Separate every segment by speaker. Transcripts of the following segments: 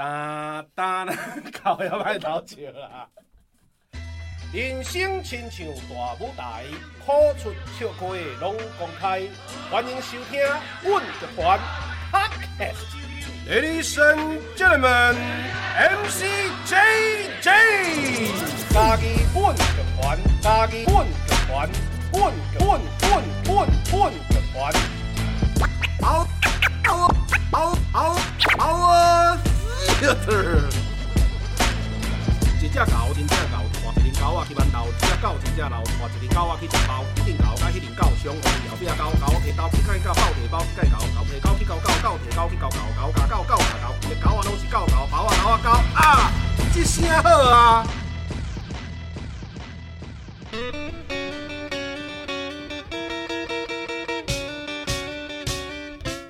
Speaker 1: 哒哒，靠要歹偷笑啦！人生亲像大舞台，苦出笑开拢公开。欢迎收听阮乐团 Podcast。Ladies and gentlemen, MC JJ，家己阮乐团，家己阮乐团，阮阮阮阮阮乐团。嗷嗷嗷嗷嗷一只狗，真正狗，换一只狗仔去馒头；一只狗，真正老，换一只狗仔去食包。一只狗甲迄只狗相共，后壁狗狗摕刀去甲狗摕包去甲狗狗摕狗去咬狗狗摕狗去咬狗狗咬狗狗咬狗，一只狗仔拢是狗狗，包啊狗啊狗啊！这声好啊！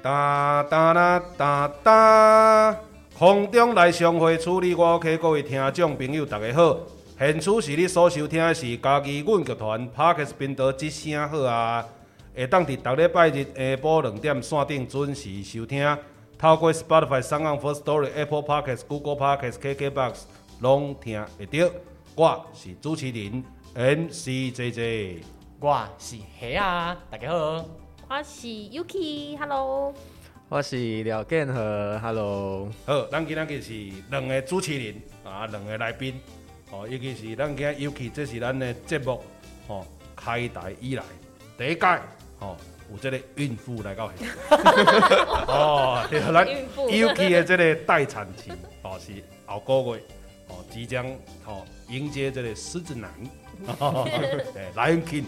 Speaker 1: 哒哒啦哒哒。空中来相会，处理我 OK，各位听众朋友，大家好。现处是你所收听的是家己阮剧团 Podcast 频道之声好啊，会当伫逐礼拜日下晡两点线顶准时收听。透过 Spotify、SoundOn、Firstory、Apple Podcast、Google Podcast、KKBox 拢听会到。我是主持人 MCJJ，
Speaker 2: 我是虾啊，大家好。
Speaker 3: 我是 Yuki，Hello。
Speaker 4: 我是廖建和，Hello。
Speaker 1: 好，咱今日是两个主持人啊，两个来宾。哦，尤其是咱今日尤其这是咱的节目哦，开台以来第一届哦，有这个孕妇来到现场。哦，对，咱尤其的这个待产期哦，是后个月哦，即将哦迎接这个狮子男。哦来很紧，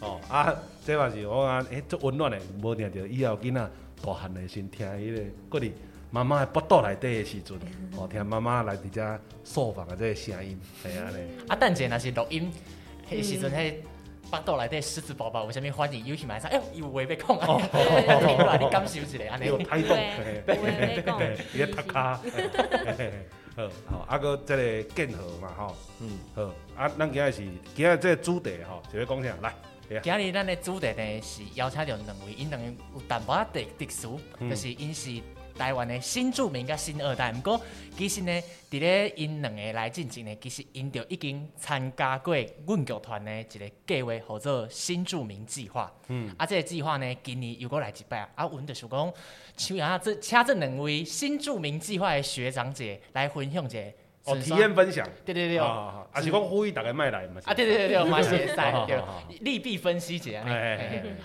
Speaker 1: 哦啊，这嘛是我讲，诶，足温暖的，无听到以后囡仔大汉的先听迄个，嗰里妈妈的腹肚内底的时阵，哦，听妈妈来伫遮诉房的这个声音，系安尼。
Speaker 2: 啊，等阵若是录音，迄时阵迄腹肚内底狮子宝宝有啥物反应？尤其买啥？哎，有话要讲啊！你，感受一下，安尼。
Speaker 1: 有态度，对对对，伊个读卡。好，好，啊搁这个建和嘛，吼，嗯，好，啊，咱今日是今日这个主题吼，就要讲啥？来，
Speaker 2: 今日咱的主题呢是邀请到两位，因两个有淡薄仔特特殊，就是因是。台湾的新著名甲新二代，毋过其实呢，伫咧因两个来进前呢，其实因就已经参加过阮剧团的一个计划，叫做新著名计划。嗯，啊，这个计划呢，今年又过来一摆，啊，阮就是讲，请啊这请这两位新著名计划的学长姐来分享一下。
Speaker 1: 哦，体验分享，
Speaker 2: 对对对，
Speaker 1: 啊是讲呼吁大家卖来嘛，
Speaker 2: 啊对对对对，嘛是会使，对，利弊分析一下，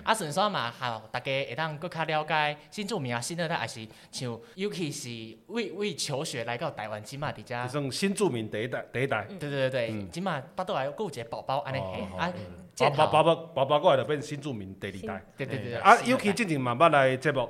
Speaker 2: 啊顺便嘛，好，大家会当更加了解新住民啊，新二代，也是像尤其是为为求学来到台湾，起码伫遮，
Speaker 1: 算新住民第一代，第一代，
Speaker 2: 对对对对，起码巴肚来顾一个宝宝，安尼，啊，
Speaker 1: 宝宝宝宝宝宝过来就变新住民第二代，
Speaker 2: 对对对，
Speaker 1: 啊，尤其进前慢慢来节目。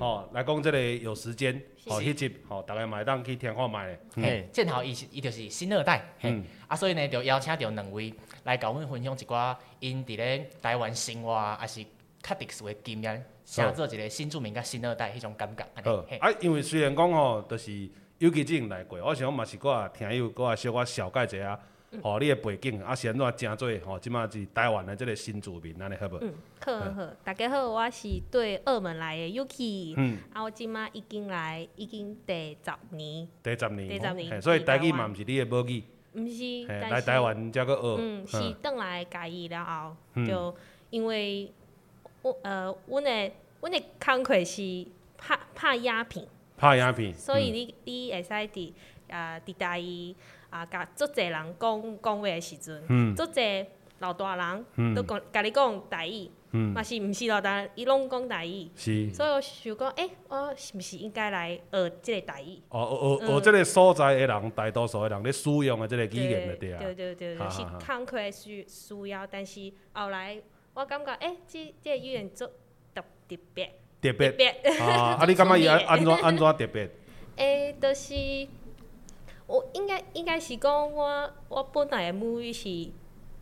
Speaker 1: 哦，来讲这个有时间，哦，迄集，哦，大家嘛会当去听看卖咧。
Speaker 2: 嘿，正好伊是伊就是新二代，嗯，啊，所以呢，就邀请到两位来甲阮分享一寡因伫咧台湾生活，还是较特殊的经验，写做一个新住民甲新二代迄种感觉。
Speaker 1: 好，啊，因为虽然讲吼，就是尤其之前来过，我想嘛是阁啊听友阁啊小可小解一下。哦，你的背景啊，是安怎正做？吼，即马是台湾的这个新住民，安尼好无？
Speaker 3: 嗯，好好，大家好，我是对澳门来的 Yuki。嗯，啊，我即马已经来，已经第十年。
Speaker 1: 第十年。
Speaker 3: 第十年。
Speaker 1: 所以台语嘛，毋是你的母语。
Speaker 3: 毋是。
Speaker 1: 来台湾才阁学。
Speaker 3: 嗯，是转来家己了后，就因为我呃，阮的阮的工课是拍拍鸦片。
Speaker 1: 拍鸦片。
Speaker 3: 所以你你会使伫啊伫台语。啊，甲足侪人讲讲话的时阵，足侪老大人都讲甲你讲台语，嘛是毋是老大人，伊拢讲台语。是。所以我想讲，诶，我是毋是应该来学即个台语？
Speaker 1: 哦，学学学即个所在的人，大多数的人咧使用的即个语言的对啊。
Speaker 3: 对对对对，是慷慨需需要，但是后来我感觉，诶，即即个语言足特特别。
Speaker 1: 特别。啊，啊，你感觉伊安安怎 安怎特别？
Speaker 3: 诶，就是。我应该应该是讲我我本来的母语是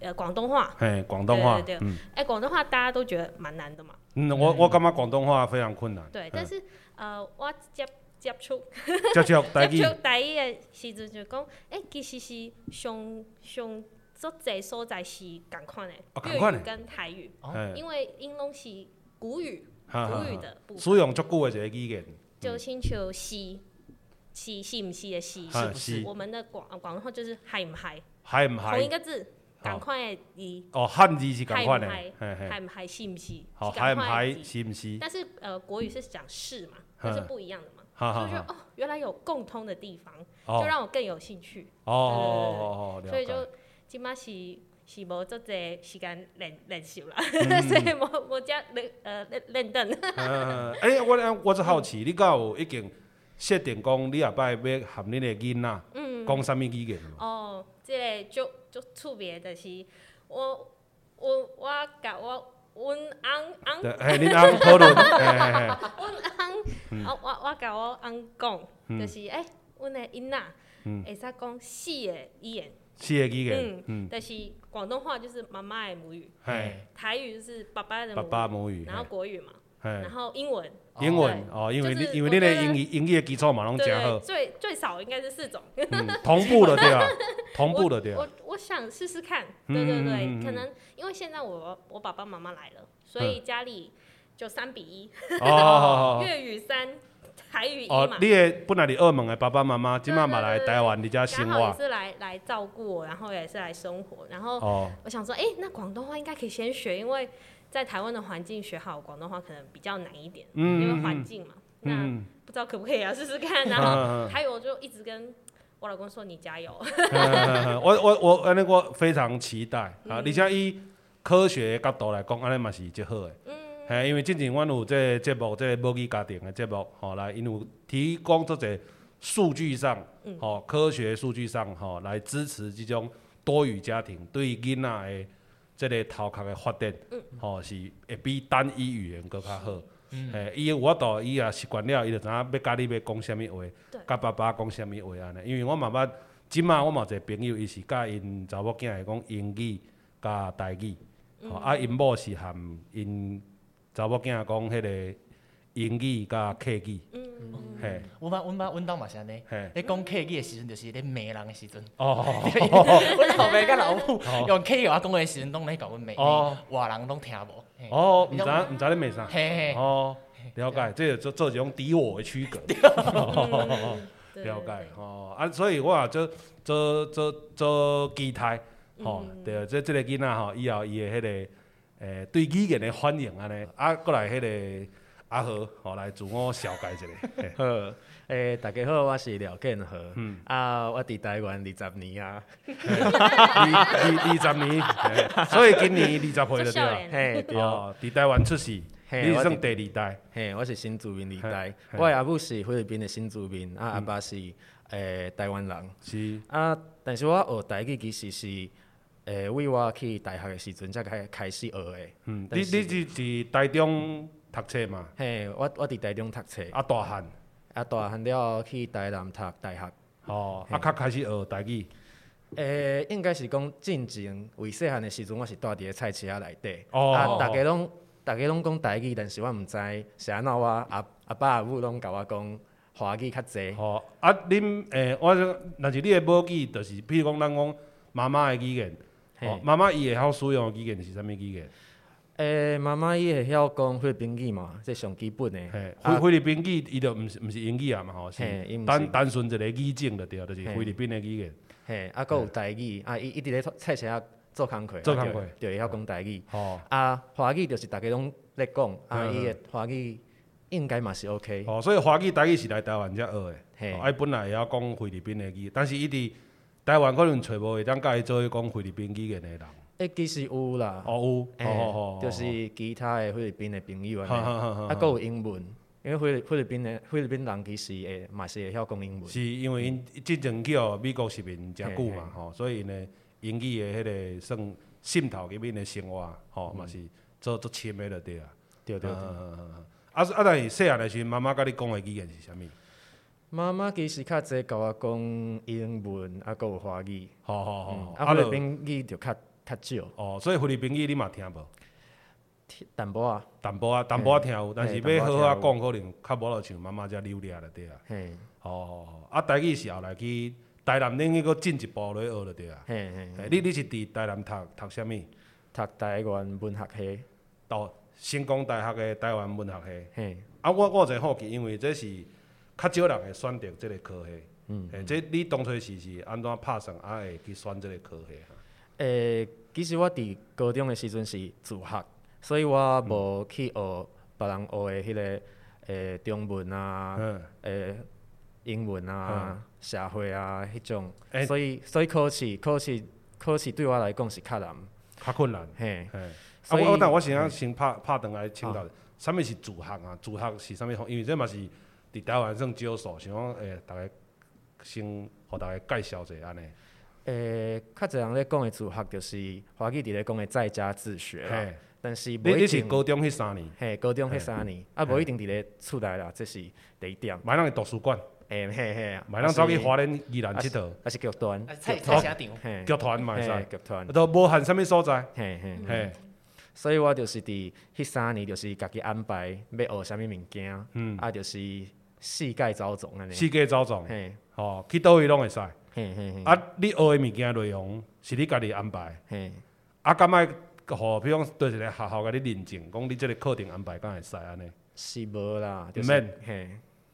Speaker 3: 呃广东话，
Speaker 1: 嘿，广东话，
Speaker 3: 对对对，哎，广东话大家都觉得蛮难的嘛。
Speaker 1: 嗯，我我感觉广东话非常困难。
Speaker 3: 对，但是呃，我接接触
Speaker 1: 接触台语，
Speaker 3: 接触台语的时阵就讲，哎，其实是上上足侪所在是共款的，粤语跟台语，因为因拢是古语，古语的部分，
Speaker 1: 使用足久的一个语言。
Speaker 3: 就亲像是是是唔是的是，
Speaker 1: 啊
Speaker 3: 是不是？
Speaker 1: 是
Speaker 3: 我们的广广东话就是嗨唔嗨，
Speaker 1: 嗨唔
Speaker 3: 同？一个字，赶快的字，
Speaker 1: 哦，汉字是
Speaker 3: 嗨
Speaker 1: 共款的，
Speaker 3: 唔嗨，
Speaker 1: 嘿嘿
Speaker 3: 嗨唔嗨，是唔是？
Speaker 1: 好，
Speaker 3: 是
Speaker 1: 嗨唔嗨是唔是？
Speaker 3: 但是呃，国语是讲是嘛，那是不一样的嘛。就哦，原来有共通的地方，
Speaker 1: 哦
Speaker 3: 就让我更有兴趣。
Speaker 1: 哦哦哦哦，
Speaker 3: 所以就
Speaker 1: 解。
Speaker 3: 今嘛是是无足济时间练练习啦，
Speaker 1: 嗯
Speaker 3: 所以无无只练呃练练凳。
Speaker 1: 嗯，哎，我我只好奇，你敢有已经设定讲你后摆要含恁的囡仔讲啥物语言无？
Speaker 3: 哦，即、这个就就特别的是，我我我甲我阮翁翁。
Speaker 1: 对，嘿，恁翁讨论，嘿嘿嘿，
Speaker 3: 阮翁，我我我甲我翁讲，就是诶，阮的囡仔
Speaker 1: 嗯。
Speaker 3: 会使讲四个语言，
Speaker 1: 四个语言，
Speaker 3: 嗯，
Speaker 1: 嗯，
Speaker 3: 但是广东话就是妈妈的母语，
Speaker 1: 嘿，
Speaker 3: 台语就是爸爸的
Speaker 1: 爸
Speaker 3: 母语，
Speaker 1: 爸母语，
Speaker 3: 然后国语嘛，
Speaker 1: 嘿
Speaker 3: 然，后英文，
Speaker 1: 英文哦，因
Speaker 3: 为
Speaker 1: 你因为你的英语英语的基础嘛拢
Speaker 3: 对对，
Speaker 1: 真好，
Speaker 3: 最最少应该是四种。
Speaker 1: 嗯，同步的对吧，同步的对啊。
Speaker 3: 我，我想试试看，
Speaker 1: 嗯对对对，
Speaker 3: 可能因为现在我我爸爸妈妈来了，所以家里就三比一，粤语三，台语一
Speaker 1: 哦，
Speaker 3: 嘛。
Speaker 1: 你的本来你澳门的爸爸妈妈，即马嘛
Speaker 3: 来
Speaker 1: 台湾伫遮生活，
Speaker 3: 刚好也是来来照顾我，然后也是来生活，然后
Speaker 1: 哦，
Speaker 3: 我想说，哎，那广东话应该可以先学，因为在台湾的环境学好广东话可能比较难一点，
Speaker 1: 嗯
Speaker 3: 因为环境嘛。那
Speaker 1: 嗯，
Speaker 3: 不知道可不可以啊，试试看。然 后还有我就一直跟我老公说，你加油。
Speaker 1: 嗯 我我我安尼我非常期待啊！而且以科学的角度来讲，安尼嘛是最好的。
Speaker 3: 嗯，
Speaker 1: 嘿，因为之前阮有这个节目，这个母语家庭的节目，吼、来因有提供做者数据上，吼、科学数据上，吼、来支持这种多语家庭对囡仔的即个头壳的发展，吼、是会比单一语言阁较好。嘿，伊有法度，伊也习惯了，伊就知影要甲你要讲啥物话
Speaker 3: 对，
Speaker 1: 甲爸爸讲啥物话安尼。因为我嘛捌，即马我嘛有一个朋友，伊是教因查某囝会讲英语甲台语，吼、啊因某是含因查某囝讲迄个英语甲客语，嘿，
Speaker 2: 阮爸阮爸阮兜嘛是安尼。
Speaker 1: 嘿，
Speaker 2: 你讲客语的时阵，就是咧骂人的时阵。
Speaker 1: 哦，
Speaker 2: 阮老爸甲老母 用客语甲我讲的时阵，拢咧甲阮骂，
Speaker 1: 哦。
Speaker 2: 外人拢听无。嘿。
Speaker 1: 哦，毋知毋知咧骂啥，
Speaker 2: 嘿嘿，
Speaker 1: 哦，了解，这个做做一种敌我的区隔。了解吼啊，所以我啊做做做做期待吼，对，即即个囡仔吼，以后伊的迄个诶对语言的反应安尼，啊，过来迄个阿和吼来自我绍介一下。嘿。
Speaker 4: 好，诶、大家好，我是廖建和，
Speaker 1: 嗯。
Speaker 4: 啊，我伫台湾二十年啊，
Speaker 1: 二二二十年，嘿。所以今年二十岁
Speaker 3: 做
Speaker 1: 了。对啦。
Speaker 3: 少年，
Speaker 4: 嘿，对，
Speaker 1: 哦，伫台湾出世，你是算第二代。
Speaker 4: 嘿，我是新住民二代，我的阿母是菲律宾的新住民，啊，阿爸是诶、台湾人，
Speaker 1: 是。
Speaker 4: 啊，但是我学台语其实是诶，为我去大学的时阵才开开始学的，
Speaker 1: 嗯，你你是伫台中读册嘛？
Speaker 4: 嘿，我我伫台中读册，
Speaker 1: 啊，大汉，
Speaker 4: 啊，大汉了后去台南读大学。
Speaker 1: 哦，
Speaker 4: 嘿
Speaker 1: 啊，较开始学台语。
Speaker 4: 诶、应该是讲进前为细汉的时阵，我是住伫个菜市啊内底，
Speaker 1: 哦
Speaker 4: 啊，大家拢大家拢讲台语，但是我毋知是安怎我阿阿爸阿母拢甲我讲华语较济。
Speaker 1: 哦、啊，恁诶、我说若是你的母语，就是比如讲咱讲妈妈的语言，
Speaker 4: 嘿
Speaker 1: 吼、妈妈伊会晓使用的语言是啥物语言？
Speaker 4: 诶、妈妈伊会晓讲菲律宾语嘛，这上基本的。
Speaker 1: 菲菲律宾语伊就毋是毋是英语啊嘛，吼，是单单纯一个语境就对，就是菲律宾的语言。
Speaker 4: 嘿，啊，佫有台语，啊，伊伊伫咧菜市啊做工课，
Speaker 1: 做工课
Speaker 4: 啊就就会晓讲台语。
Speaker 1: 吼、
Speaker 4: 啊，华语就是逐家拢咧讲，啊，
Speaker 1: 嗯
Speaker 4: 伊的华语应该嘛是 OK。
Speaker 1: 哦、所以华语台语是来台湾才学的，
Speaker 4: 嘿，
Speaker 1: 啊，伊本来会晓讲菲律宾的语，但是伊伫台湾可能找无会当甲伊做伙讲菲律宾语言的人。
Speaker 4: 诶，其实有啦。
Speaker 1: 哦有，
Speaker 4: 嘿
Speaker 1: 吼吼吼，
Speaker 4: 就是其他的菲律宾的朋友安尼，
Speaker 1: 哈哈哈哈
Speaker 4: 啊，佫有英文，因为菲律菲律宾的菲律宾人其实会嘛是会晓讲英文，
Speaker 1: 是因为因之前去互美国殖民诚久嘛，吼，所以呢，英语的迄个算渗透入面的生活，吼，嘛是做做深的就对啊。对对对。啊啊，但是细汉的时阵，妈妈甲你讲的语言是啥物？
Speaker 4: 妈妈其实较济甲我讲英文，啊，佫有华语，
Speaker 1: 吼吼吼
Speaker 4: 嗯，啊，菲律宾语就较较少，
Speaker 1: 哦，所以菲律宾语你嘛听无？
Speaker 4: 淡薄啊，
Speaker 1: 淡薄啊淡薄仔听有，但是
Speaker 4: 嘿
Speaker 1: 要好好
Speaker 4: 淡薄
Speaker 1: 讲，可能较无落像妈妈遮流利就对啊。
Speaker 4: 嘿，
Speaker 1: 吼吼吼，啊，台语是后来去台南恁迄个进一步咧学了对啊。
Speaker 4: 嘿嘿，
Speaker 1: 嘿你你是伫台南读读啥物？
Speaker 4: 读台湾文学系，
Speaker 1: 到成功大学的台湾文学系。
Speaker 4: 嘿，
Speaker 1: 啊，我我有一个好奇，因为这是较少人会选择即个科系。嗯。诶，这你当初是是安怎拍算啊会去选即个科系哈？
Speaker 4: 诶、欸，其实我伫高中的时阵是自学，所以我无去学别人学的迄个诶、欸、中文啊，诶、英文啊，嗯、社会啊迄种，欸、所以所以考试考试考试对我来讲是较难，
Speaker 1: 较困难。
Speaker 4: 嘿，
Speaker 1: 嘿。啊，我但我先啊先拍拍断来请教，啥物是自学啊？自学是啥物？因为这嘛是伫台湾算少数，想讲诶，大家先互大家介绍一下安尼。
Speaker 4: 诶，较侪人咧讲诶自学，就是华语伫咧讲诶在家自学啦。但是，
Speaker 1: 你你是高中迄三年？
Speaker 4: 嘿，高中迄三年，啊，无一定伫咧厝内啦，这是第一点。
Speaker 1: 买咱诶图书馆。
Speaker 4: 诶嘿嘿，
Speaker 1: 买咱走去华联宜兰佚佗。
Speaker 4: 还是剧团？
Speaker 2: 菜菜市场。
Speaker 4: 嘿，
Speaker 1: 剧团嘛会使。
Speaker 4: 剧团。
Speaker 1: 都无限啥物所在。
Speaker 4: 嘿嘿
Speaker 1: 嘿。
Speaker 4: 所以我就是伫迄三年，就是家己安排要学啥物物件，嗯，啊，就是四界走总安尼。
Speaker 1: 世界走总。嘿，吼，去倒位拢会使。
Speaker 4: 嘿嘿嘿。
Speaker 1: 啊，你学的物件内容是你家己安排。
Speaker 4: 嘿。
Speaker 1: 啊，敢爱，吼，比如讲，对一个学校甲你认证，讲你即个课程安排敢会使安尼？
Speaker 4: 是无啦，
Speaker 1: 毋免。
Speaker 4: 嘿。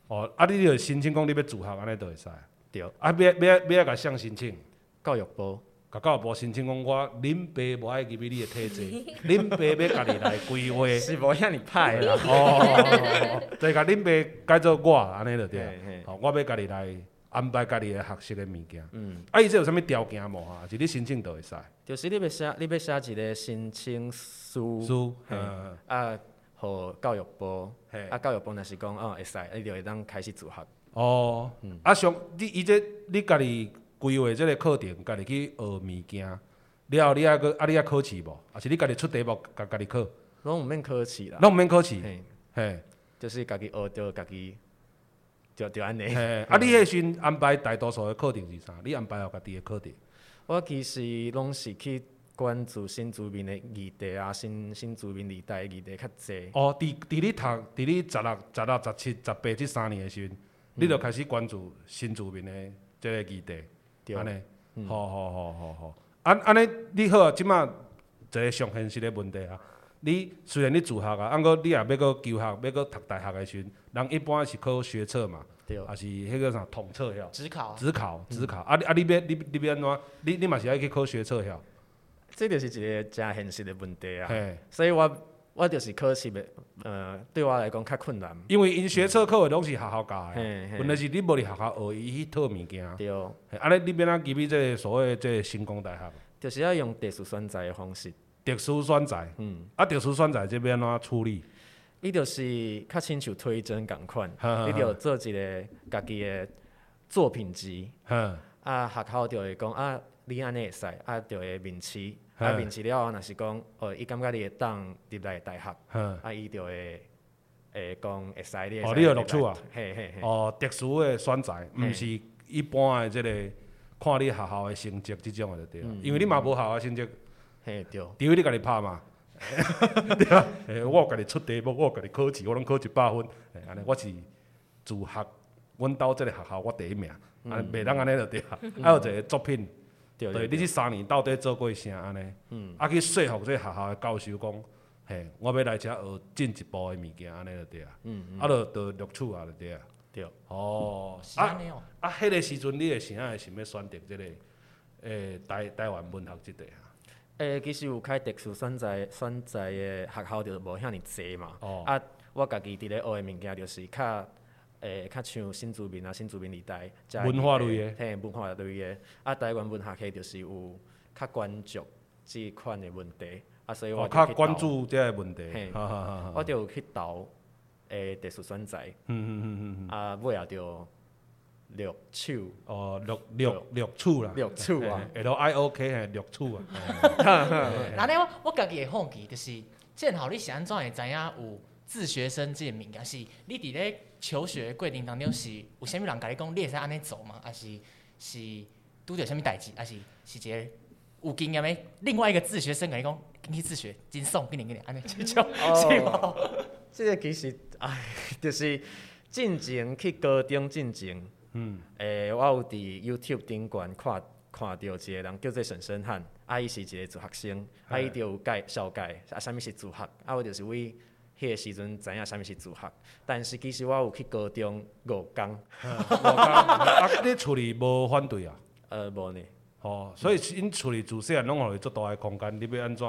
Speaker 1: 哦，啊，你着申请讲你要自学安尼，都会使。
Speaker 4: 对。
Speaker 1: 啊，要要要甲谁申请？
Speaker 4: 教育部。
Speaker 1: 甲教育部申请讲，我恁爸无爱入去你的体制，恁爸要家己来规划。
Speaker 4: 是无遐尼歹啦。
Speaker 1: 哦。就甲恁爸改做我安尼就对。哦，我要家己来安排家己的学习的物件。嗯。啊，伊这有啥物条件无啊？是你申请就会使。
Speaker 4: 就是你要写，你要写一个申请书。
Speaker 1: 书。
Speaker 4: 嗯。啊，互教育部。嘿。啊，教育部若是讲哦会使，伊就会当开始自学。
Speaker 1: 哦。嗯。啊，上你伊这你家己。规划即个课程，家己去学物件，了后你还阁啊，你还考试无？还是你家己出题目，家家己考？
Speaker 4: 拢毋免考试啦。
Speaker 1: 拢毋免考试。嘿，嘿，
Speaker 4: 就是家己学着家己，就就安尼。
Speaker 1: 嘿，啊，你迄时阵安排大多数的课程是啥？你安排好家己的课程？
Speaker 4: 我其实拢是去关注新住民的议题啊，新新住民二代议题较济。
Speaker 1: 哦，伫伫你读，伫你十六、十六、十七、十八即三年的时阵，嗯、你就开始关注新住民的即个议题。安尼，好好好好好，安安尼你好啊，即马一个上现实的问题啊。你虽然你自学啊，按过你也要个求学，要个读大学的时阵，人一般是考学测嘛，对，还是迄个啥统测遐？
Speaker 2: 指考。
Speaker 1: 指考，指考。啊你啊你要你你要安怎？你你嘛是爱去考学测遐？
Speaker 4: 这就是一个诚现实的问题啊。嘿，所以我。我就是考试的，呃，对我来讲较困难。
Speaker 1: 因为因学测考的拢是学校教的，问题是你无伫学校学伊迄套物件。
Speaker 4: 对。
Speaker 1: 安尼你变哪入去这个所谓这个成功大学？
Speaker 4: 就是要用特殊选择的方式。
Speaker 1: 特殊选择。嗯。啊，特殊选择这边安怎处理？
Speaker 4: 伊就是较亲像推甄共款，你着做一个家己的作品集。嗯。啊，学校就会讲啊，你安尼会使，啊，就会面试。啊，面试了后，若是讲，哦，伊感觉你会当入来大学，啊，伊就会，会讲会使你。哦，你有录取啊？嘿嘿嘿。
Speaker 1: 哦，特殊的选材，毋是一般的即个看你学校的成绩即种的对。因为你嘛无学校的成绩。
Speaker 4: 嘿，对。
Speaker 1: 除非你家己拍嘛。对啊。诶，我有家己出题目，我有家己考试，我拢考一百分。诶，安尼，我是自学，阮兜即个学校我第一名，安尼袂当安尼就对啊。还有一个作品。对，对，你这三年到底做过啥安尼？嗯，啊去说服这学校的教授讲，嘿，我要来遮学进一步的物件，安尼就对啊。嗯嗯。啊，就就录取啊，就对啊。
Speaker 4: 对。
Speaker 1: 哦。啊啊，迄个时阵你会啥会想要选择这个诶台台湾文学即块啊？
Speaker 4: 诶，其实有开特殊选择选择的学校就无遐尼济嘛。哦。啊，我家己伫咧学的物件就是较。诶，较像新住民啊，新住民二代，
Speaker 1: 文化类诶，
Speaker 4: 嘿，文化类诶，啊，台湾文学系就是有较关注即款诶问题，啊，所以我
Speaker 1: 较关注即个问题，
Speaker 4: 嘿，我就有去投诶特殊选择，嗯嗯嗯嗯，啊，尾也就录取，
Speaker 1: 哦，录录录。取啦，
Speaker 4: 录取啊
Speaker 1: ，L I O K 嘿，录取啊，
Speaker 2: 那呢，我我家己诶好奇，就是正好你是安怎会知影有自学生即个物件，是你伫咧。求学过程当中是有啥物人甲你讲，你会使安尼做吗？还是是拄着啥物代志？还是是一个有经验的另外一个自学生甲你讲，你自学真爽，给你给你安尼 这种是吗？
Speaker 4: 这个其实哎，就是进前去高中进前，嗯，诶、欸，我有伫 YouTube 顶悬看看到一个人叫做沈生汉，啊，伊是一个自学生，啊，伊就有介绍介啊，啥物是自学，啊，我就是为。迄个时阵知影啥物是自学，但是其实我有去高中五工。
Speaker 1: 五工，啊，你厝里无反对啊？
Speaker 4: 呃，无呢。
Speaker 1: 哦，所以因厝里自细汉拢互伊足大个空间，你要安怎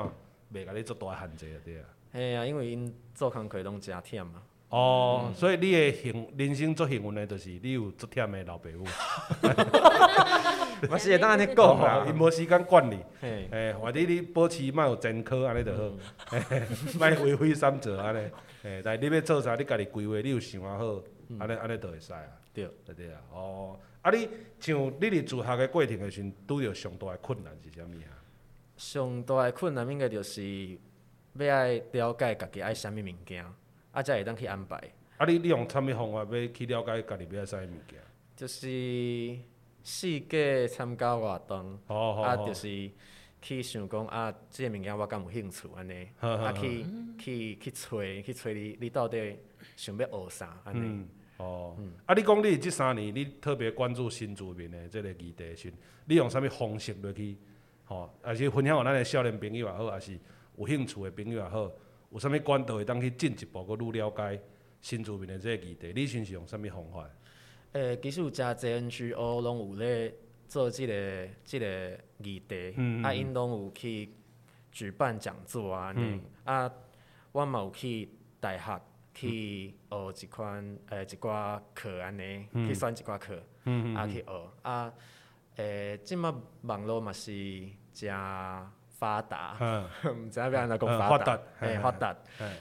Speaker 1: 袂甲你足大诶限制啊？对啊。
Speaker 4: 嘿啊，因为因做工课拢诚忝嘛。
Speaker 1: 哦，嗯、所以你的幸人生最幸运的，就是你有足忝的老爸母。
Speaker 4: 我是会当安尼讲啦，
Speaker 1: 因无时间管你。诶，或者你保持莫有前科安尼就好，莫为非三者安尼。诶，但系你要做啥，你家己规划，你有想啊好，安尼安尼就会使啊。
Speaker 4: 对，
Speaker 1: 对对啊。哦，啊你像你伫自学的过程的时阵，拄着上大的困难是啥物啊？
Speaker 4: 上大的困难应该就是要爱了解家己爱啥物物件。啊，才会当去安排。
Speaker 1: 啊，你你用啥物方法要去了解家己要爱啥物物件？
Speaker 4: 就是四界参加活动，啊，就是去想讲啊，即个物件我敢有兴趣安尼，啊，去去去找去找你，你到底想要学啥安尼？
Speaker 1: 哦，啊，你讲你即三年你特别关注新住民的即个议题时，你用啥物方式落去？吼，也是分享互咱的少年朋友也好，还是有兴趣的朋友也好？有啥物管道会当去进一步阁愈了解新住民的即个议题？你先是用啥物方法？诶、
Speaker 4: 欸，其实有诚侪 NGO 拢有咧做即、这个即、这个议题，嗯嗯啊，因拢有去举办讲座啊，嗯、啊，我嘛有去大学去学一款诶、呃、一寡课安尼，去选一寡课，啊去学啊，诶，即马网络嘛是诚。发达，毋知影要安怎讲发达，嘿发达，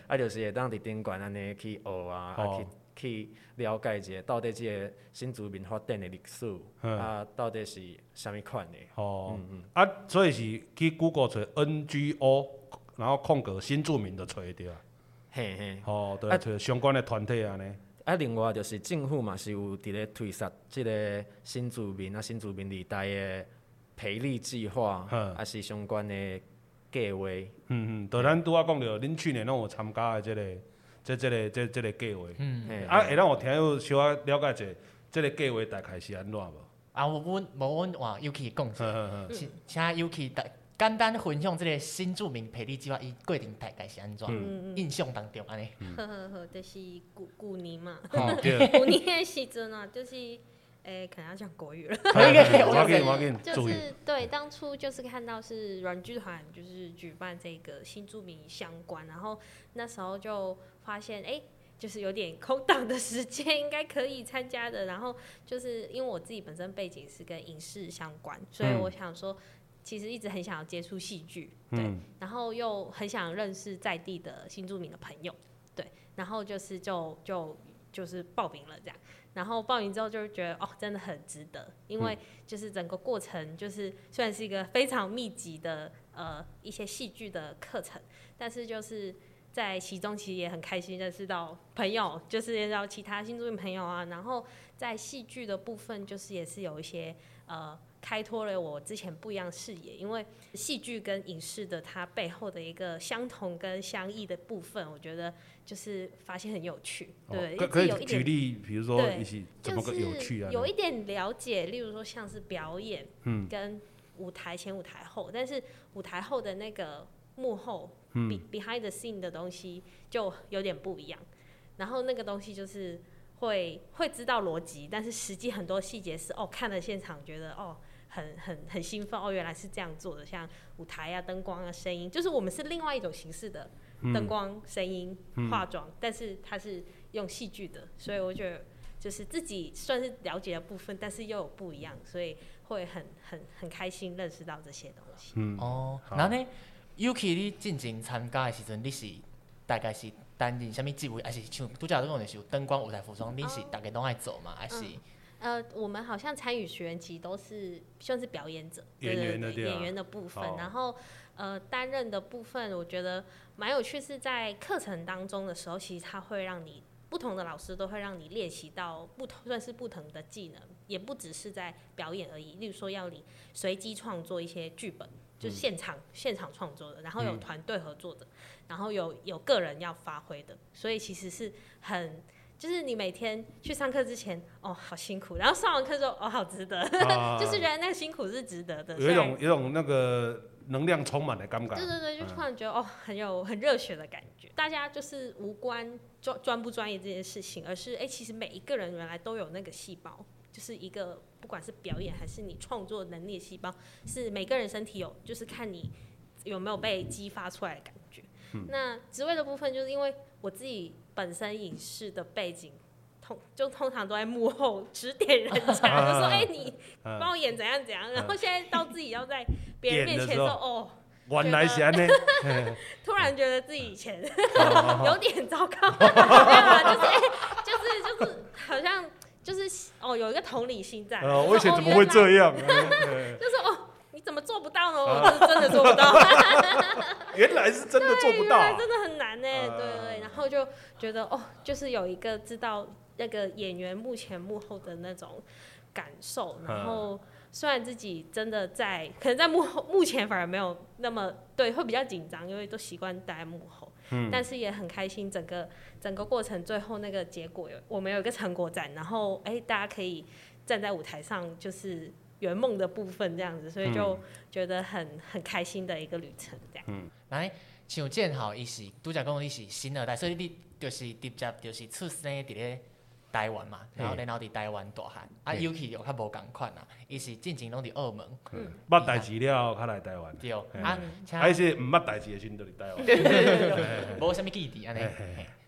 Speaker 4: 啊，就是会当伫顶悬安尼去学啊，啊去去了解一下到底即个新住民发展的历史，啊，到底是啥物款的。
Speaker 1: 哦，啊，所以是去 Google 找 NGO，然后空格新住民的找会着。
Speaker 4: 嘿嘿。
Speaker 1: 哦，对，找相关的团体安尼。
Speaker 4: 啊，另外就是政府嘛是有伫咧推动即个新住民啊，新住民二代的。培力计划，啊是相关的计划。
Speaker 1: 嗯嗯，就咱拄仔讲着，恁去年拢有参加的这个、这、这个、这、这个计划。嗯嗯。啊，会当有听有小可了解者，这个计划大概是安怎无？
Speaker 2: 啊，我阮无阮话尤其讲者，请请尤其简简单分享这个新著名培力计划伊过程大概是安怎？印象当中安尼。
Speaker 3: 呵呵呵，就是旧旧年嘛。哦，对。古年的时阵啊，就是。诶、可能要讲国语了。就是对，当初就是看到是软剧团就是举办这个新住民相关，然后那时候就发现，哎、就是有点空档的时间，应该可以参加的。然后就是因为我自己本身背景是跟影视相关，所以我想说，其实一直很想要接触戏剧，对，然后又很想认识在地的新住民的朋友，对，然后就是就就就是报名了这样。然后报名之后就是觉得哦，真的很值得，因为就是整个过程就是虽然是一个非常密集的呃一些戏剧的课程，但是就是在其中其实也很开心认识到朋友，就是认识到其他新住民朋友啊。然后在戏剧的部分，就是也是有一些呃开拓了我之前不一样的视野，因为戏剧跟影视的它背后的一个相同跟相异的部分，我觉得。就是发现很有趣，对，
Speaker 1: 可以举例，比如说一些怎么个有趣啊？
Speaker 3: 有一点了解，例如说像是表演，嗯，跟舞台前、舞台后，但是舞台后的那个幕后，嗯，behind the scene 的东西就有点不一样。然后那个东西就是会会知道逻辑，但是实际很多细节是哦，看了现场觉得哦，很很很兴奋哦，原来是这样做的，像舞台啊、灯光啊、声音，就是我们是另外一种形式的。灯光、声音、化妆，但是它是用戏剧的，所以我觉得就是自己算是了解的部分，但是又有不一样，所以会很很很开心认识到这些东西。
Speaker 2: 嗯哦，然后呢，Yuki 你进前参加的时阵，你是大概是担任什么职位，还是像拄则讲的是灯光、舞台、服装，你是大概都爱做吗？还是？
Speaker 3: 呃，我们好像参与学员其实都是算是表演者，演员的演员的部分，然后。呃，担任的部分我觉得蛮有趣，是在课程当中的时候，其实它会让你不同的老师都会让你练习到不同，算是不同的技能，也不只是在表演而已。例如说，要你随机创作一些剧本，就是现场、嗯、现场创作的，然后有团队合作的，然后有有个人要发挥的，所以其实是很，就是你每天去上课之前，哦，好辛苦，然后上完课之后，哦，好值得，啊、就是觉得那个辛苦是值得的。
Speaker 1: 有一种有一种那个。能量充满的感觉。
Speaker 3: 对对对，就突然觉得、嗯、哦，很有很热血的感觉。大家就是无关专专不专业这件事情，而是哎、欸，其实每一个人原来都有那个细胞，就是一个不管是表演还是你创作能力的细胞，是每个人身体有，就是看你有没有被激发出来的感觉。嗯、那职位的部分，就是因为我自己本身影视的背景。通就通常都在幕后指点人家，就说：“哎、欸，你帮我演怎样怎样。”然后现在到自己要在别人面前说：“哦，
Speaker 1: 原来是安呢。”
Speaker 3: 突然觉得自己以前有点糟糕，没有啊，就是就是就是好像就是哦，有一个同理心在。
Speaker 1: 哦，我以前怎么会这样？
Speaker 3: 就是哦，你怎么做不到呢？我是真的做不到。
Speaker 1: 原来是真的做不到，
Speaker 3: 真的很难呢。对对对，然后就觉得哦，就是有一个知道。那个演员幕前幕后的那种感受，然后虽然自己真的在，可能在幕后 目前反而没有那么对，会比较紧张，因为都习惯待在幕后，嗯，但是也很开心，整个整个过程最后那个结果有我们有一个成果展，然后哎，大家可以站在舞台上，就是圆梦的部分这样子，所以就觉得很很开心的一个旅程这样。
Speaker 2: 嗯，来，像建豪伊是拄则讲伊是新二代，所以你就是直接就是出生伫咧。台湾嘛，然后然后伫台湾大汉，啊，Yuki 又较无共款啊，伊是进前拢伫澳门，
Speaker 1: 捌代志了，较来台湾。
Speaker 2: 对，啊，
Speaker 1: 还是毋捌代志的时阵，伫台湾。
Speaker 2: 无啥物记忆安尼。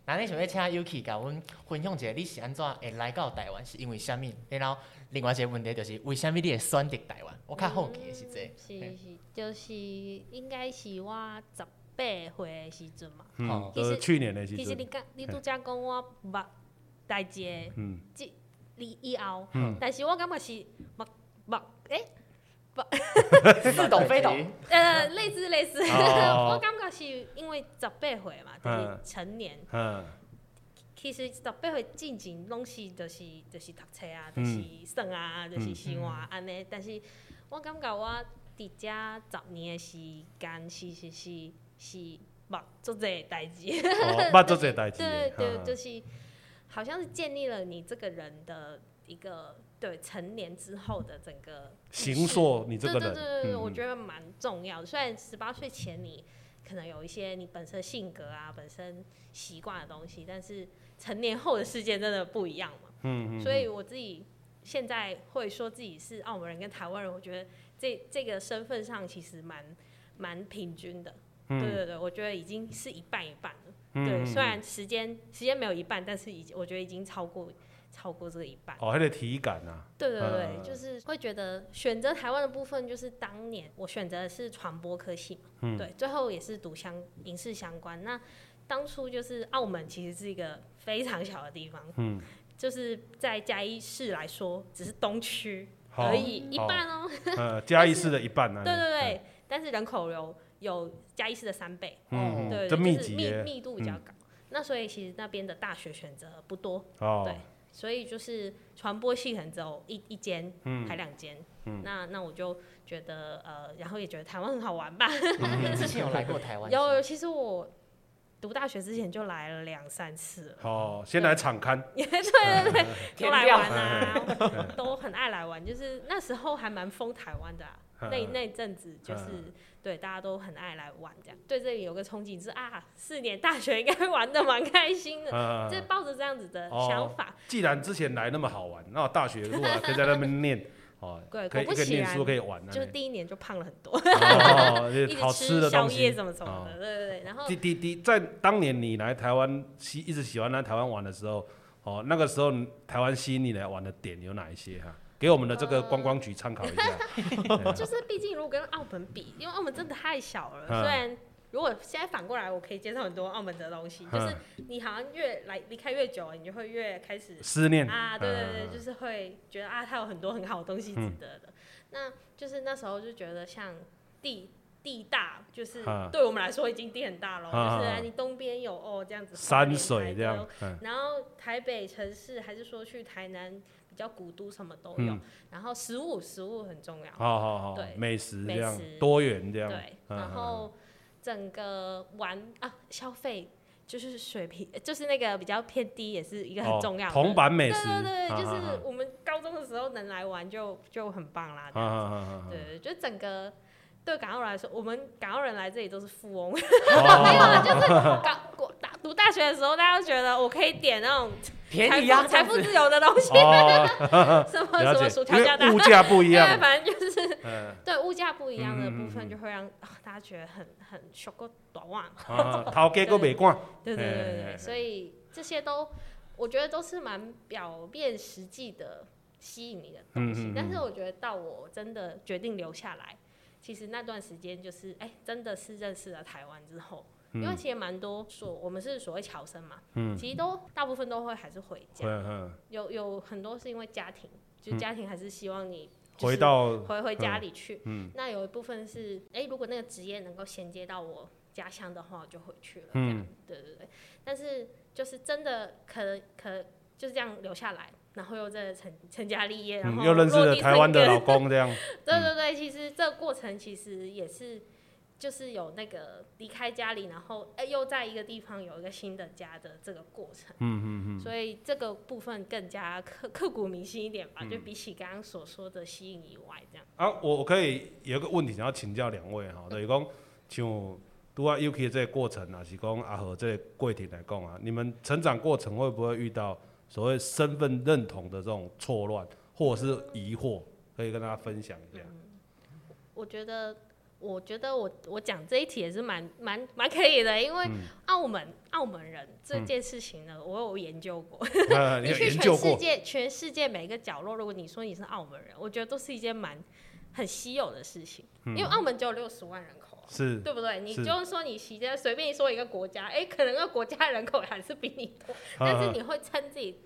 Speaker 2: 那你想要请 Yuki 甲阮分享一下，你是安怎会来到台湾？是因为啥物？然后另外一个问题就是，为啥物你会选择台湾？我较好奇的是这。
Speaker 3: 是是，就是应该是我十八岁的时阵嘛。
Speaker 1: 嗯，就是去年的时阵。
Speaker 3: 其实你讲，你拄则讲我捌。代志，即离以后，但是我感觉是目目诶，
Speaker 2: 似懂非懂，
Speaker 3: 呃，类似类似，我感觉是因为十八岁嘛，就是成年，其实十八岁进前拢是就是就是读册啊，就是耍啊，就是生活安尼，但是我感觉我伫遮十年的时间，其实是是捌做这代志，
Speaker 1: 捌做这代志，
Speaker 3: 对对，就是。好像是建立了你这个人的一个对成年之后的整个
Speaker 1: 形塑，你这个人，
Speaker 3: 对对对，我觉得蛮重要的。虽然十八岁前你可能有一些你本身性格啊、本身习惯的东西，但是成年后的世界真的不一样嘛。嗯嗯，所以我自己现在会说自己是澳门人跟台湾人，我觉得这这个身份上其实蛮蛮平均的。嗯对对对，我觉得已经是一半一半了。对，虽然时间时间没有一半，但是已经我觉得已经超过超过这个一半。
Speaker 1: 哦，还得体感呐。
Speaker 3: 对对对，嗯、就是会觉得选择台湾的部分，就是当年我选择的是传播科系嘛。嗯。对，最后也是读相影视相关。那当初就是澳门其实是一个非常小的地方。嗯。就是在嘉义市来说，只是东区而已，哦、一半哦。
Speaker 1: 呃，嘉义市的一半 呢？
Speaker 3: 对对对，嗯、但是人口流。有嘉义市的三倍，
Speaker 1: 嗯，
Speaker 3: 对，就是密密度比较高。那所以其实那边的大学选择不多，哦对，所以就是传播系可能只有一一间，还两间。那那我就觉得呃，然后也觉得台湾很好玩吧。
Speaker 2: 之前有来过台湾？
Speaker 3: 有，其实我读大学之前就来了两三次。
Speaker 1: 哦，先来场刊。
Speaker 3: 对对对，都来玩啊，都很爱来玩。就是那时候还蛮疯台湾的，那那阵子就是。对，大家都很爱来玩，这样对这里有个憧憬是啊，四年大学应该玩的蛮开心的，啊、就抱着这样子的想法、哦。既
Speaker 1: 然之前来那么好玩，那我大学如果可以在那边念，哦，
Speaker 3: 对，
Speaker 1: 可以可以念书可以玩，
Speaker 3: 就是第一年就胖了很多，哦、
Speaker 1: 一直吃宵夜
Speaker 3: 什么什么的，哦、对对对。然后，
Speaker 1: 滴滴滴，在当年你来台湾喜一直喜欢来台湾玩的时候，哦，那个时候台湾吸引你来玩的点有哪一些哈？给我们的这个观光局参考一下，
Speaker 3: 呃、就是毕竟如果跟澳门比，因为澳门真的太小了。嗯、虽然如果现在反过来，我可以介绍很多澳门的东西，嗯、就是你好像越来离开越久，你就会越开始
Speaker 1: 思念。
Speaker 3: 啊，对对对，嗯、就是会觉得啊，它有很多很好的东西值得的。嗯、那就是那时候就觉得像地地大，就是对我们来说已经地很大了，嗯、就是你东边有哦这样子
Speaker 1: 山水这样，
Speaker 3: 嗯、然后台北城市还是说去台南。叫古都什么都有，嗯、然后食物食物很重要，
Speaker 1: 好好好，
Speaker 3: 对，
Speaker 1: 美食这样美食多元这样，
Speaker 3: 对，然后整个玩啊消费就是水平就是那个比较偏低，也是一个很重要的
Speaker 1: 铜板美食，
Speaker 3: 对对对，就是我们高中的时候能来玩就就很棒啦，这样子，对对，就整个对港澳来说，我们港澳人来这里都是富翁，没有啊，就是港国大读大学的时候，大家都觉得我可以点那种
Speaker 2: 便宜啊，
Speaker 3: 财富自由的东西，什么什么薯条加蛋，
Speaker 1: 物价不一样，
Speaker 3: 对，反正就是对物价不一样的部分，就会让大家觉得很很小个短袜，
Speaker 1: 头家个没管，
Speaker 3: 对对对对，所以这些都我觉得都是蛮表面实际的吸引你的东西，但是我觉得到我真的决定留下来。其实那段时间就是，哎、欸，真的是认识了台湾之后，嗯、因为其实蛮多所我们是所谓侨生嘛，嗯、其实都大部分都会还是回家，嗯、有有很多是因为家庭，就家庭还是希望你回到回回家里去，嗯、那有一部分是，哎、欸，如果那个职业能够衔接到我家乡的话，我就回去了，这样，嗯、对对对，但是就是真的可可就是这样留下来。然后又在成成家立业，然后、嗯、
Speaker 1: 又认识了台湾的老公，这样。
Speaker 3: 对对对，其实这个过程其实也是，就是有那个离开家里，然后哎又在一个地方有一个新的家的这个过程。嗯嗯嗯。所以这个部分更加刻 刻骨铭心一点吧，嗯、就比起刚刚所说的吸引以外，这样。
Speaker 1: 啊，我我可以有一个问题想要请教两位哈，就是讲像读啊 UK 的这个过程啊，是讲阿和这个过程来讲啊，你们成长过程会不会遇到？所谓身份认同的这种错乱或者是疑惑，可以跟大家分享一下。
Speaker 3: 嗯、我觉得，我觉得我我讲这一题也是蛮蛮蛮可以的，因为澳门、嗯、澳门人这件事情呢，嗯、我有研究过。嗯、你 去全世界全世界每个角落，如果你说你是澳门人，我觉得都是一件蛮很稀有的事情，嗯、因为澳门只有六十万人口。
Speaker 1: 是，
Speaker 3: 对不对？你就是说你随便随便说一个国家，哎，可能那个国家人口还是比你多，但是你会称自己，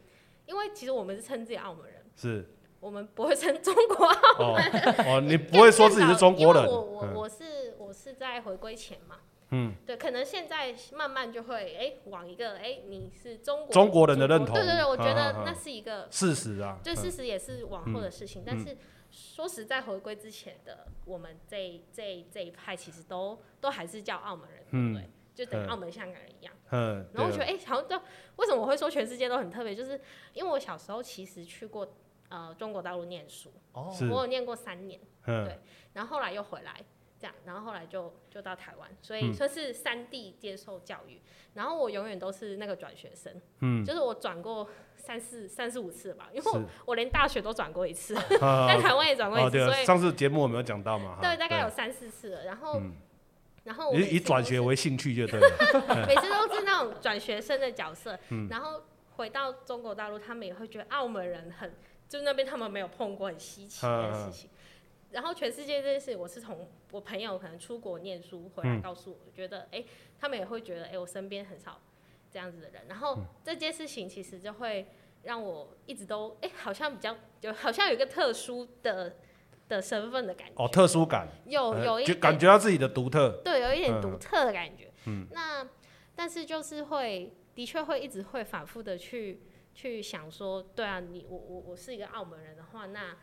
Speaker 3: 因为其实我们是称自己澳门人，
Speaker 1: 是，
Speaker 3: 我们不会称中国澳门人。
Speaker 1: 哦，你不会说自己是中国人。
Speaker 3: 我我我是我是在回归前嘛，嗯，对，可能现在慢慢就会哎往一个哎你是中国
Speaker 1: 中国人的认同，
Speaker 3: 对对对，我觉得那是一个
Speaker 1: 事实啊，
Speaker 3: 对，事实也是往后的事情，但是。说实在，回归之前的我们这这这一派，其实都都还是叫澳门人，对不对？就等于澳门香港人一样。嗯。然后我觉得，哎，好像都为什么我会说全世界都很特别，就是因为我小时候其实去过呃中国大陆念书，哦，我有念过三年，对，然后后来又回来，这样，然后后来就就到台湾，所以说是三地接受教育，然后我永远都是那个转学生，嗯，就是我转过。三四三四五次吧，因为我我连大学都转过一次，在台湾也转过一次，所以
Speaker 1: 上次节目我没有讲到嘛？
Speaker 3: 对，大概有三四次了。然后，然后
Speaker 1: 以以转学为兴趣就对了。
Speaker 3: 每次都是那种转学生的角色，然后回到中国大陆，他们也会觉得澳门人很，就那边他们没有碰过很稀奇的事情。然后全世界这件事，我是从我朋友可能出国念书回来告诉我，觉得哎，他们也会觉得哎，我身边很少。这样子的人，然后这件事情其实就会让我一直都哎、欸，好像比较就好像有一个特殊的的身份的感觉。
Speaker 1: 哦，特殊感。
Speaker 3: 有有一点
Speaker 1: 感觉到自己的独特。
Speaker 3: 对，有一点独特的感觉。嗯。那但是就是会，的确会一直会反复的去去想说，对啊，你我我我是一个澳门人的话，那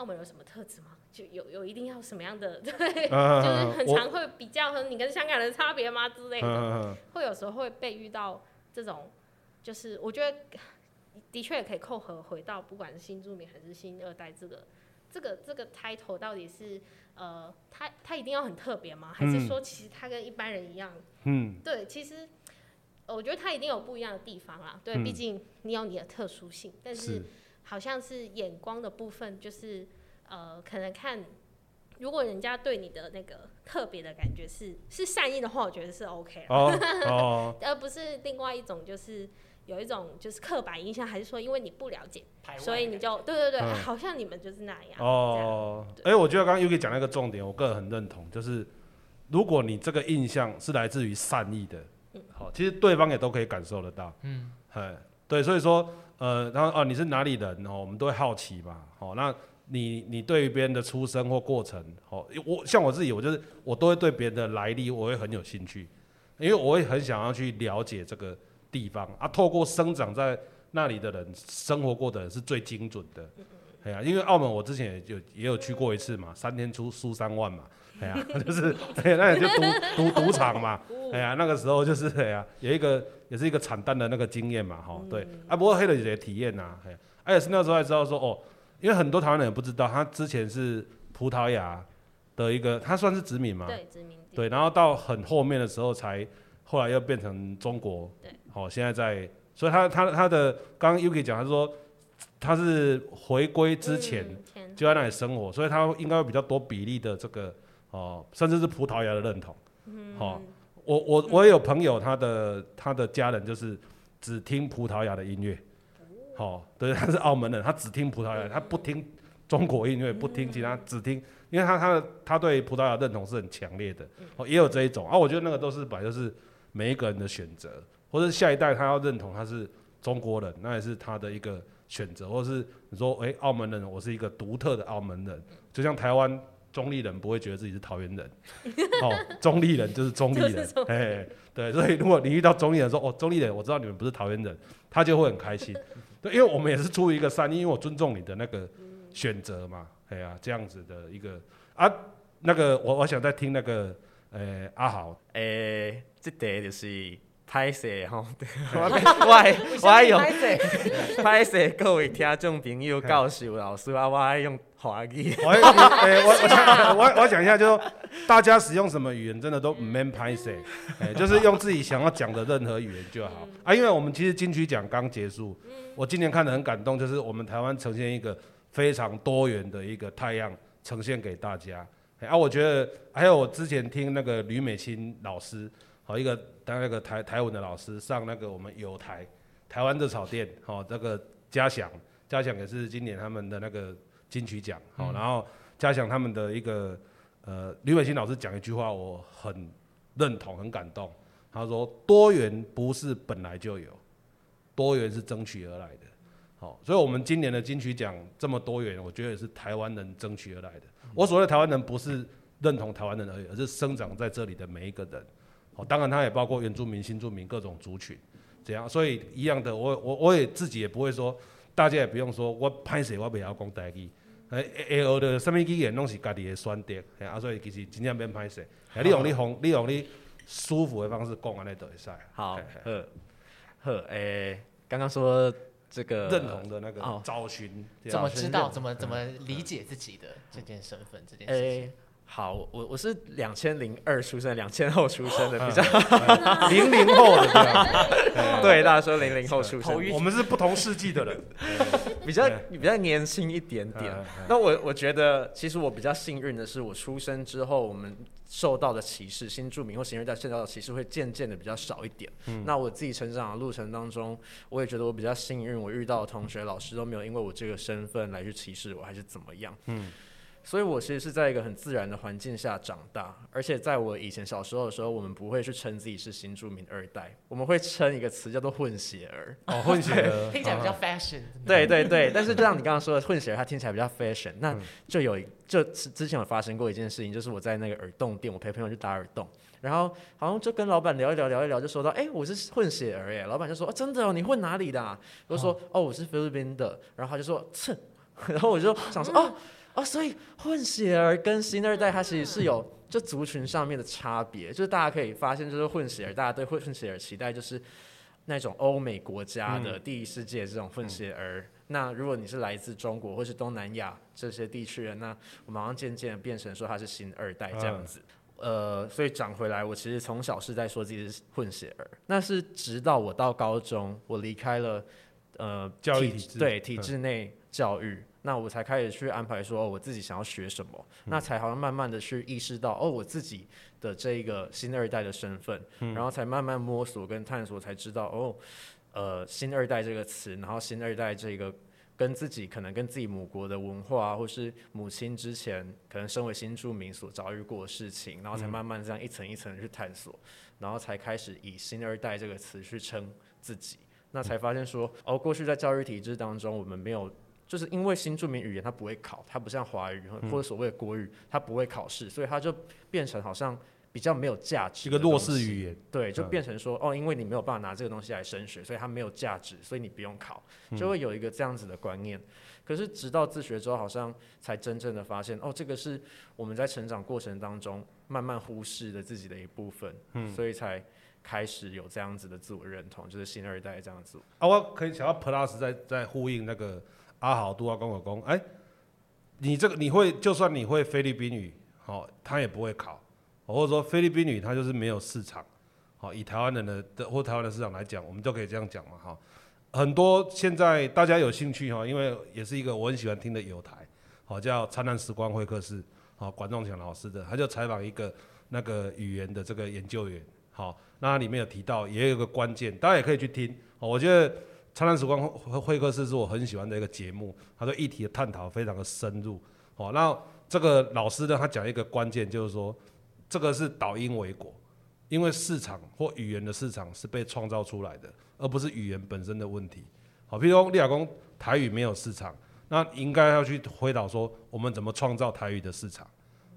Speaker 3: 澳门有什么特质吗？就有有一定要什么样的？对，啊、就是很常会比较和你跟香港人差别吗之类的？啊、会有时候会被遇到。这种就是我觉得的确也可以扣合回到不管是新住民还是新二代这个这个这个 title 到底是呃他他一定要很特别吗？还是说其实他跟一般人一样？嗯，对，其实我觉得他一定有不一样的地方啦。对，毕竟你有你的特殊性，但是好像是眼光的部分，就是呃可能看。如果人家对你的那个特别的感觉是是善意的话，我觉得是 OK 了，哦 哦、而不是另外一种就是有一种就是刻板印象，还是说因为你不了解，所以你就对对对，嗯、好像你们就是那样。哦，哎我觉得刚刚 Yuki 讲那个重点，我个人很认同，就是如果你这个印象是来自于善意的，好、嗯，其实对方也都可以感受得到。嗯，对，所以说呃，然后哦，你是哪里人哦，我们都会好奇嘛，好，那。你你对别人的出生或过程，哦，我像我自己，我就是我都会对别人的来历，我会很有兴趣，因为我会很想要去了解这个地方啊。透过生长在那里的人，生活过的人是最精准的，哎呀，因为澳门我之前也有也有去过一次嘛，三天出输三万嘛，哎呀，就是哎那也就赌赌赌场嘛，哎呀，那个时候就是哎呀，有一个也是一个惨淡的那个经验嘛，哈，对，啊，不过黑了也体验呐，哎，而且是那时候还知道说哦。因为很多台湾人也不知道，他之前是葡萄牙
Speaker 1: 的一个，他算是殖民嘛？
Speaker 3: 对，殖民。
Speaker 1: 对，然后到很后面的时候才，后来又变成中国。
Speaker 3: 对。
Speaker 1: 好，现在在，所以他他他的刚刚 Yuki 讲，他说他是回归之前就在那里生活，所以他应该会比较多比例的这个哦，甚至是葡萄牙的认同。嗯。好，我我我也有朋友，他的他的家人就是只听葡萄牙的音乐。哦，对，他是澳门人，他只听葡萄牙，他不听中国音乐，不听其他，只听，因为他他的他对葡萄牙认同是很强烈的，哦，也有这一种啊，我觉得那个都是本来就是每一个人的选择，或者下一代他要认同他是中国人，那也是他的一个选择，或是你说，哎、欸，澳门人，我是一个独特的澳门人，就像台湾中立人不会觉得自己是桃园人，哦，中立人就是中立人，哎，对，所以如果你遇到中立人说，哦，中立人，我知道你们不是桃园人，他就会很开心。对，因为我们也是出于一个善意，因为我尊重你的那个选择嘛，哎呀、啊，这样子的一个啊，那个我我想再听那个，呃、欸，阿豪，
Speaker 4: 诶、欸，这题就是。歹势吼，我我爱我爱用歹势，各位听众朋友、教授老师啊，我爱用华语。
Speaker 1: 我诶，我我我我讲一下，就是大家使用什么语言，真的都唔免歹势，诶，就是用自己想要讲的任何语言就好啊。因为我们其实金曲奖刚结束，我今年看得很感动，就是我们台湾呈现一个非常多元的一个太阳呈现给大家。啊，我觉得还有我之前听那个吕美卿老师。好一个当那个台台文的老师上那个我们有台台湾的草店，好这个嘉祥嘉祥也是今年他们的那个金曲奖，好然后嘉祥他们的一个呃吕伟新老师讲一句话我很认同很感动，他说多元不是本来就有，多元是争取而来的，好所以我们今年的金曲奖这么多元，我觉得也是台湾人争取而来的。我所谓的台湾人不是认同台湾人而已，而是生长在这里的每一个人。哦，当然，它也包括原住民、新住民各种族群，这样，所以一样的，我我我也自己也不会说，大家也不用说，我拍谁，我袂晓讲台语，诶诶，学的什么语言拢是家己的选择，啊，所以其实真正免歹势，你用你方，你用你舒服的方式讲安尼就会使。
Speaker 4: 好，呵，呵，诶，刚刚说这个
Speaker 1: 认同的那个找寻，
Speaker 2: 怎么知道，怎么怎么理解自己的这件身份，这件事情。
Speaker 4: 好，我我是两千零二出生，两千后出生的，比较
Speaker 1: 零零后的，对，
Speaker 4: 对，大家说零零后出生，
Speaker 1: 我们是不同世纪的人，
Speaker 4: 比较比较年轻一点点。那我我觉得，其实我比较幸运的是，我出生之后，我们受到的歧视，新住民或新二代受到的歧视会渐渐的比较少一点。那我自己成长的路程当中，我也觉得我比较幸运，我遇到的同学、老师都没有因为我这个身份来去歧视我，还是怎么样。嗯。所以，我其实是在一个很自然的环境下长大，而且在我以前小时候的时候，我们不会去称自己是新住民二代，我们会称一个词叫做混血儿。
Speaker 1: 哦，混血儿
Speaker 2: 听起来比较 fashion。
Speaker 4: 对对对，但是就像你刚刚说的，混血儿它听起来比较 fashion。那就有就之前有发生过一件事情，就是我在那个耳洞店，我陪朋友去打耳洞，然后好像就跟老板聊一聊，聊一聊，就说到，哎，我是混血儿耶。老板就说，哦，真的哦，你混哪里的啊？我就说，哦，我是菲律宾的。然后他就说，切，然后我就想说，哦。哦，所以混血儿跟新二代，它其实是有就族群上面的差别，就是大家可以发现，就是混血儿，大家对混血儿期待就是那种欧美国家的第一世界这种混血儿。嗯、那如果你是来自中国或是东南亚这些地区人，那我们渐渐变成说他是新二代这样子。嗯、呃，所以讲回来，我其实从小是在说自己是混血儿，那是直到我到高中，我离开了呃
Speaker 1: 教育体制，
Speaker 4: 对体制内教育。嗯那我才开始去安排说，哦，我自己想要学什么，嗯、那才好像慢慢的去意识到，哦，我自己的这一个新二代的身份，嗯、然后才慢慢摸索跟探索，才知道，哦，呃，新二代这个词，然后新二代这个跟自己可能跟自己母国的文化，或是母亲之前可能身为新住民所遭遇过的事情，然后才慢慢这样一层一层的去探索，然后才开始以新二代这个词去称自己，那才发现说，哦，过去在教育体制当中，我们没有。就是因为新著名语言它不会考，它不像华语或者所谓的国语，它不会考试，所以它就变成好像比较没有价值。
Speaker 1: 一个弱势语言。
Speaker 4: 对，就变成说哦，因为你没有办法拿这个东西来升学，所以它没有价值，所以你不用考，就会有一个这样子的观念。可是直到自学之后，好像才真正的发现哦，这个是我们在成长过程当中慢慢忽视的自己的一部分，所以才开始有这样子的自我认同，就是新二代这样子。
Speaker 1: 啊，我可以想要 Plus 在在呼应那个。阿豪都要跟我讲，哎，你这个你会，就算你会菲律宾语，好，他也不会考，或者说菲律宾语他就是没有市场，好，以台湾人的的或台湾的市场来讲，我们就可以这样讲嘛，哈，很多现在大家有兴趣哈，因为也是一个我很喜欢听的友台，好，叫灿烂时光会客室，好，管仲强老师的，他就采访一个那个语言的这个研究员，好，那里面有提到也有一个关键，大家也可以去听，我觉得。灿烂时光会客室是我很喜欢的一个节目，他对议题的探讨非常的深入。哦，那这个老师呢，他讲一个关键，就是说，这个是导因为果，因为市场或语言的市场是被创造出来的，而不是语言本身的问题。好，譬如说，立亚公台语没有市场，那应该要去回答说，我们怎么创造台语的市场？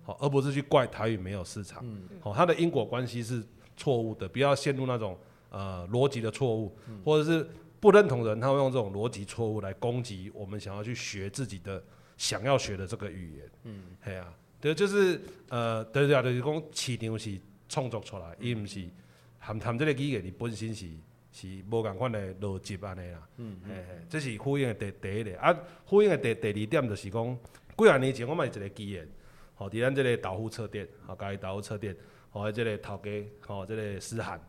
Speaker 1: 好，而不是去怪台语没有市场。好，它的因果关系是错误的，不要陷入那种呃逻辑的错误，或者是。不认同的人，他会用这种逻辑错误来攻击我们想要去学自己的、想要学的这个语言。嗯，系啊，对，就是呃，对对啊，就是讲市场是创作出来，伊毋是含含这个语言，你本身是是无共款的逻辑安尼啦。嗯嗯，这是呼应的第第一个。啊，呼应的第第二点就是讲，几啊年前我嘛是一个机缘，吼，伫咱这个豆腐册店，吼，家己豆腐册店，吼，这个头家，吼，这个思涵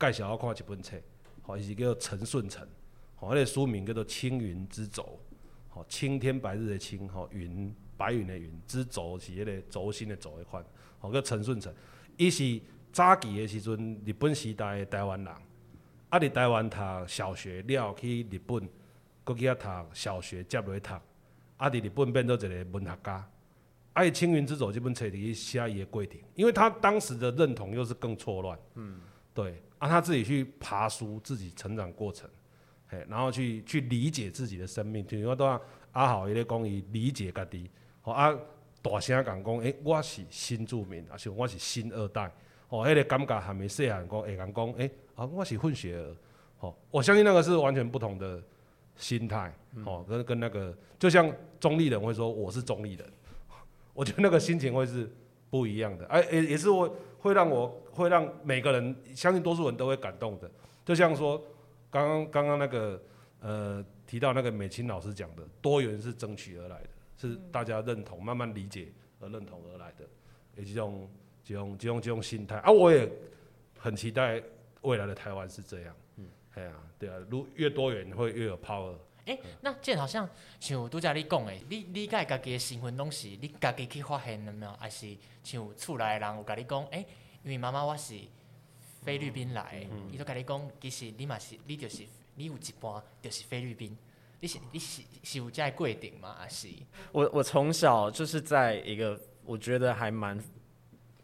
Speaker 1: 介绍我看一本册，吼，伊是叫陈顺成。好，那个书名叫做《青云之轴》，哦，青天白日的青，吼，云白云的云，之轴是迄个轴心的轴一款，好，叫陈顺成，伊是早期的时阵日本时代的台湾人，啊，伫台湾读小学了去日本，搁去遐读小学接落去读，啊，伫日本变做一个文学家，啊，伊《青云之轴》这本册里写伊的过程，因为他当时的认同又是更错乱，嗯，对，啊，他自己去爬书，自己成长过程。然后去去理解自己的生命，就像都阿豪伊咧讲伊理解家己，吼啊大声讲讲，诶、欸，我是新住民，啊是我是新二代，吼，迄个感觉还没细汉讲会讲讲，诶、欸，啊我是混血儿，吼，我相信那个是完全不同的心态，吼，跟跟那个就像中立人会说我是中立人，我觉得那个心情会是不一样的，哎，也也是我会让我会让每个人相信多数人都会感动的，就像说。刚刚刚刚那个呃提到那个美青老师讲的多元是争取而来的，是大家认同、慢慢理解而认同而来的，也这种这种这种这种心态啊，我也很期待未来的台湾是这样。嗯，哎呀，对啊，如越多元会越有 power。
Speaker 2: 哎、欸，那这好像像拄则你讲的，你理解家己的身份拢是你家己去发现的没有？还是像厝内人有甲你讲？哎、因为妈妈我是。菲律宾来，伊都甲你讲，其实你嘛是，你就是，你有一半就是菲律宾，你是你是是有在过程吗？还是？
Speaker 4: 我我从小就是在一个我觉得还蛮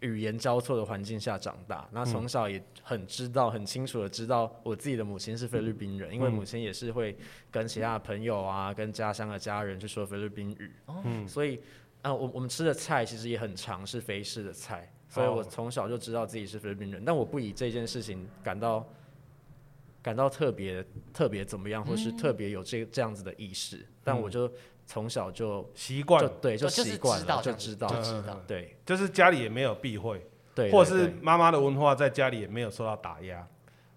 Speaker 4: 语言交错的环境下长大，那从小也很知道、很清楚的知道我自己的母亲是菲律宾人，因为母亲也是会跟其他的朋友啊、跟家乡的家人去说菲律宾语，嗯，所以啊，我我们吃的菜其实也很常是菲式的菜。所以我从小就知道自己是菲律宾人，但我不以这件事情感到感到特别特别怎么样，或是特别有这这样子的意识。嗯、但我就从小就习惯，对，就习惯了，就知道，就知道，对，
Speaker 1: 就是家里也没有避讳，对，或者是妈妈的文化在家里也没有受到打压，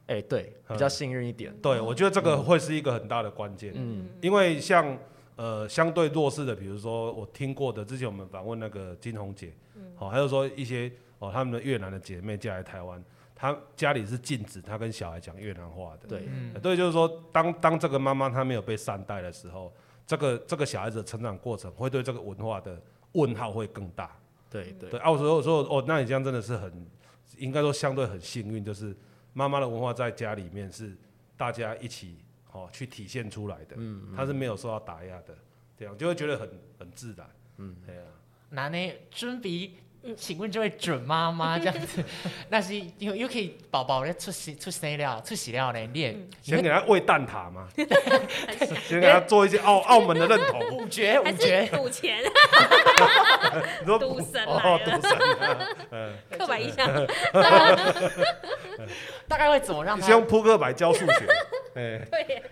Speaker 4: 哎、欸，对，比较幸运一点。
Speaker 1: 对，我觉得这个会是一个很大的关键，嗯，因为像呃相对弱势的，比如说我听过的，之前我们访问那个金红姐，好、嗯，还有说一些。哦，他们的越南的姐妹嫁来台湾，她家里是禁止她跟小孩讲越南话的。对，嗯、对，就是说，当当这个妈妈她没有被善待的时候，这个这个小孩子的成长过程会对这个文化的问号会更大。
Speaker 4: 对对
Speaker 1: 对，我说我说哦，那你这样真的是很，应该说相对很幸运，就是妈妈的文化在家里面是大家一起哦去体现出来的，嗯，她是没有受到打压的，这样就会觉得很很自然，嗯，对啊。
Speaker 2: 那呢准备？请问这位准妈妈这样子，那是又又可以宝宝咧出世出生了出世了呢？练
Speaker 1: 先给他喂蛋挞嘛？先给他做一些澳澳门的认同。
Speaker 2: 五绝五绝
Speaker 3: 赌钱。
Speaker 1: 赌
Speaker 3: 赌神
Speaker 1: 哦，赌神。
Speaker 3: 刻板印象。
Speaker 2: 大概会怎么让他？
Speaker 1: 先用扑克牌教数学。哎，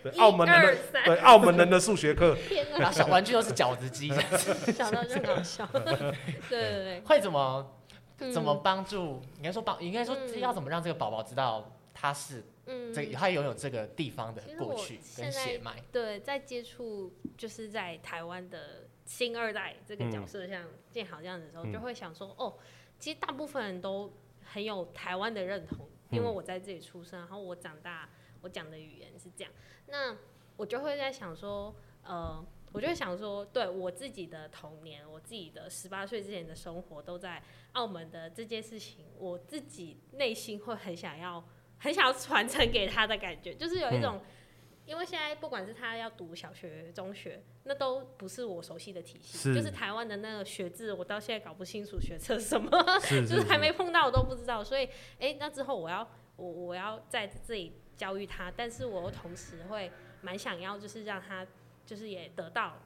Speaker 1: 对，澳门人的对澳门人的数学课。
Speaker 2: 然后小玩具都是饺子机，
Speaker 3: 想到就搞笑。对对对，
Speaker 2: 会怎么怎么帮助？应该说帮，应该说要怎么让这个宝宝知道他是嗯，这他拥有这个地方的过去跟血脉。
Speaker 3: 对，在接触就是在台湾的新二代这个角色，像建豪这样子的时候，嗯、就会想说，哦，其实大部分人都很有台湾的认同，因为我在这里出生，然后我长大，我讲的语言是这样。那我就会在想说，呃，我就会想说，对我自己的童年，我自己的十八岁之前的生活都在澳门的这件事情，我自己内心会很想要。很想要传承给他的感觉，就是有一种，嗯、因为现在不管是他要读小学、中学，那都不是我熟悉的体系，是就是台湾的那个学制，我到现在搞不清楚学测什么，是是是就是还没碰到，我都不知道。所以，哎、欸，那之后我要我我要在这里教育他，但是我又同时会蛮想要，就是让他就是也得到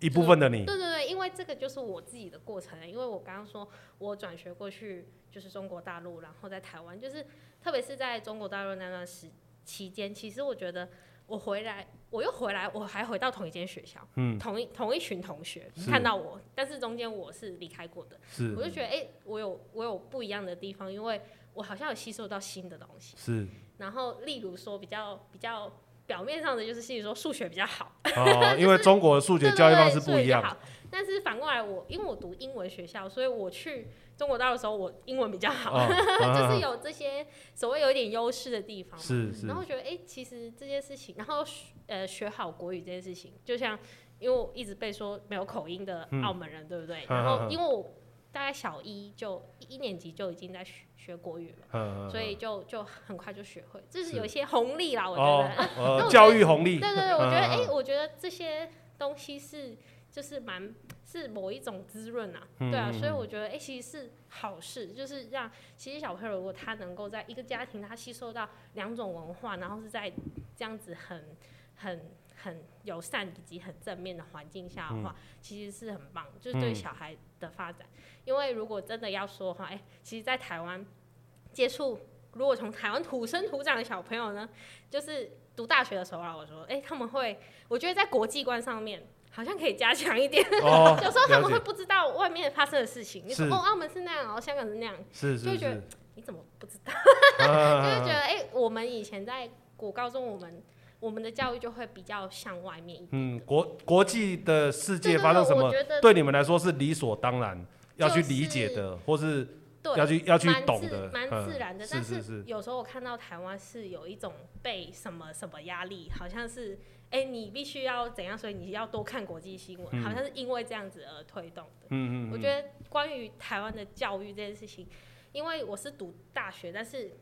Speaker 1: 一部分的你。
Speaker 3: 对对对，因为这个就是我自己的过程，因为我刚刚说我转学过去就是中国大陆，然后在台湾就是。特别是在中国大陆那段时期间，其实我觉得我回来，我又回来，我还回到同一间学校，嗯，同一同一群同学看到我，但是中间我是离开过的，是，我就觉得哎、欸，我有我有不一样的地方，因为我好像有吸收到新的东西，是，然后例如说比较比较表面上的就是，例如说数学比较好，
Speaker 1: 哦，因为 中国的数学教育方式不一样，
Speaker 3: 但是反过来我因为我读英文学校，所以我去。中国大陆的时候，我英文比较好，哦、就是有这些所谓有一点优势的地方。是是。然后我觉得，哎、欸，其实这件事情，然后学呃学好国语这件事情，就像因为我一直被说没有口音的澳门人，嗯、对不对？然后因为我大概小一就一年级就已经在学学国语了，嗯、所以就就很快就学会，这是有一些红利啦，我觉得。
Speaker 1: 教育红利。
Speaker 3: 对对对，我觉得哎、欸，我觉得这些东西是就是蛮。是某一种滋润啊，对啊，所以我觉得哎、欸，其实是好事，就是让其实小朋友如果他能够在一个家庭，他吸收到两种文化，然后是在这样子很很很友善以及很正面的环境下的话，其实是很棒，就是对小孩的发展。因为如果真的要说的话，哎、欸，其实，在台湾接触，如果从台湾土生土长的小朋友呢，就是读大学的时候啊，我说，哎、欸，他们会，我觉得在国际观上面。好像可以加强一点，哦、有时候他们会不知道外面发生的事情。你说哦，澳门是那样，然后香港是那样，是是是就会觉得你怎么不知道？就会觉得哎、欸，我们以前在国高中，我们我们的教育就会比较向外面一点。
Speaker 1: 嗯，国国际的世界发生什么，对你们来说是理所当然要去理解的，就是、或是要去要去懂的，
Speaker 3: 蛮自然的。嗯、但是有时候我看到台湾是有一种被什么什么压力，好像是。哎、欸，你必须要怎样？所以你要多看国际新闻，嗯、好像是因为这样子而推动的。嗯我觉得关于台湾的教育这件事情，因为我是读大学，但是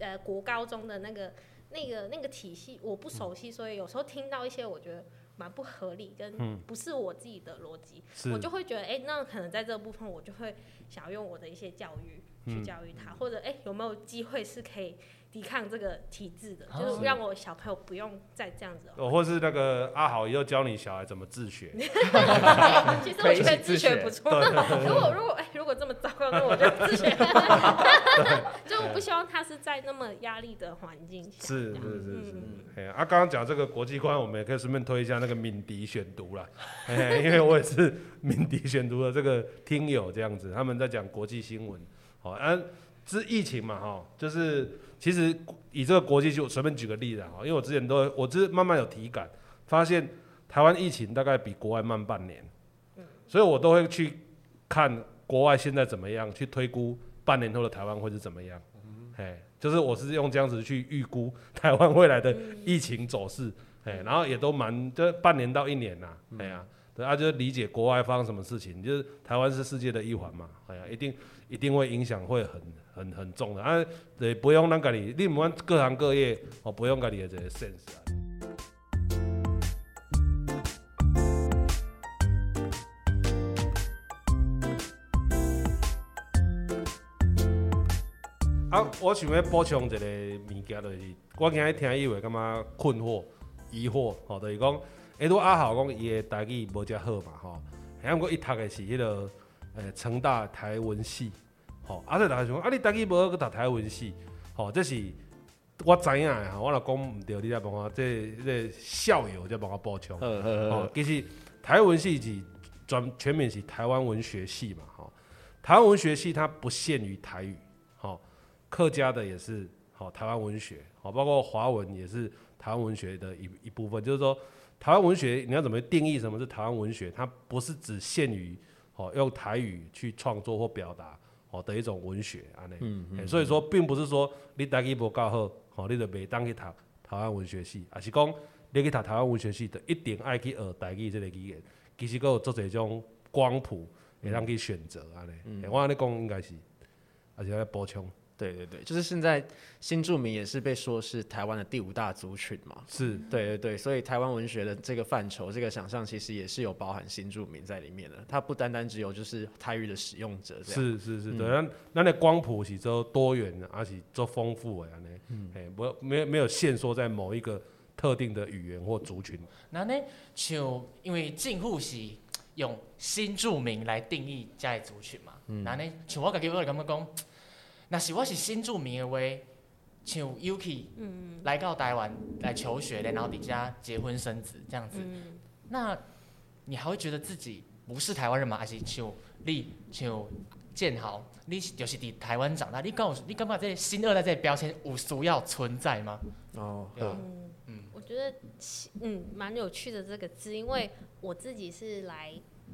Speaker 3: 呃国高中的那个那个那个体系我不熟悉，嗯、所以有时候听到一些我觉得蛮不合理，跟不是我自己的逻辑，嗯、我就会觉得哎、欸，那可能在这部分我就会想要用我的一些教育去教育他，嗯、或者哎、欸、有没有机会是可以。抵抗这个体制的，就是让我小朋友不用再这样子。哦，
Speaker 1: 或是那个阿豪以后教你小孩怎么自学。
Speaker 3: 其实我觉得自学不错。如果如果哎，如果这么糟糕，那我就自学。不希望他是在那么压力的环境下。
Speaker 1: 是是是是。哎啊，刚刚讲这个国际观，我们也可以顺便推一下那个敏迪选读啦。因为我也是敏迪选读的这个听友，这样子他们在讲国际新闻。好，啊，这疫情嘛，哈，就是。其实以这个国际就随便举个例子啊，因为我之前都我只是慢慢有体感，发现台湾疫情大概比国外慢半年，所以我都会去看国外现在怎么样，去推估半年后的台湾会是怎么样，哎，就是我是用这样子去预估 台湾未来的疫情走势，哎，然后也都蛮就半年到一年呐，哎呀，对啊，就是理解国外发生什么事情，就是台湾是世界的一环嘛，哎呀，一定一定会影响会很。很很重的啊，对，不用咱家己，你唔管各行各业，哦，不用家己的这个 sense 啊。我想要补充一个物件，就是我今日听以为感觉困惑、疑惑，吼，就是讲，哎，拄阿豪讲伊的台语无遮好嘛，吼，还过伊读的是迄个，呃，成大台文系。吼，啊！这大家想讲，啊，你台语无去读台文系，吼，这是我知影的，吼，我若讲毋对，你再帮我这这校友再帮我补充。嗯嗯嗯。其实台文系是专全名是台湾文学系嘛，吼，台湾文学系它不限于台语，客家的也是，好台湾文学，好包括华文也是台湾文学的一一部分。就是说，台湾文学你要怎么定义什么是台湾文学？它不是只限于好用台语去创作或表达好的一种文学啊。那、嗯嗯、所以说，并不是说你台语不够好，好你就袂当去读台湾文学系，而是讲你去读台湾文学系，就一定爱去学台语这个语言。其实佫有做一种光谱，会让去选择安尼。嗯、我安尼讲应该是，而且要补充。
Speaker 4: 对对对，就是现在新住民也是被说是台湾的第五大族群嘛。
Speaker 1: 是，
Speaker 4: 对对对，所以台湾文学的这个范畴，这个想象其实也是有包含新住民在里面的。它不单单只有就是台语的使用者这样。
Speaker 1: 是是是，对，那那那光谱是做多元的，而且都丰富的安尼。嗯，哎，不，没有没有限缩在某一个特定的语言或族群。
Speaker 2: 那呢，像因为政府是用新住民来定义这个族群嘛。嗯。那呢，像我家己我感觉讲。那是我是新住民的话，像 Yuki 来到台湾来求学，然后底下结婚生子这样子，嗯、那你还会觉得自己不是台湾人吗？还是像你像建豪，你就是在台湾长大，你告诉你感觉这新二代这标签有需要存在吗？
Speaker 4: 哦，
Speaker 3: 对嗯，嗯我觉得嗯蛮有趣的这个字，因为我自己是来。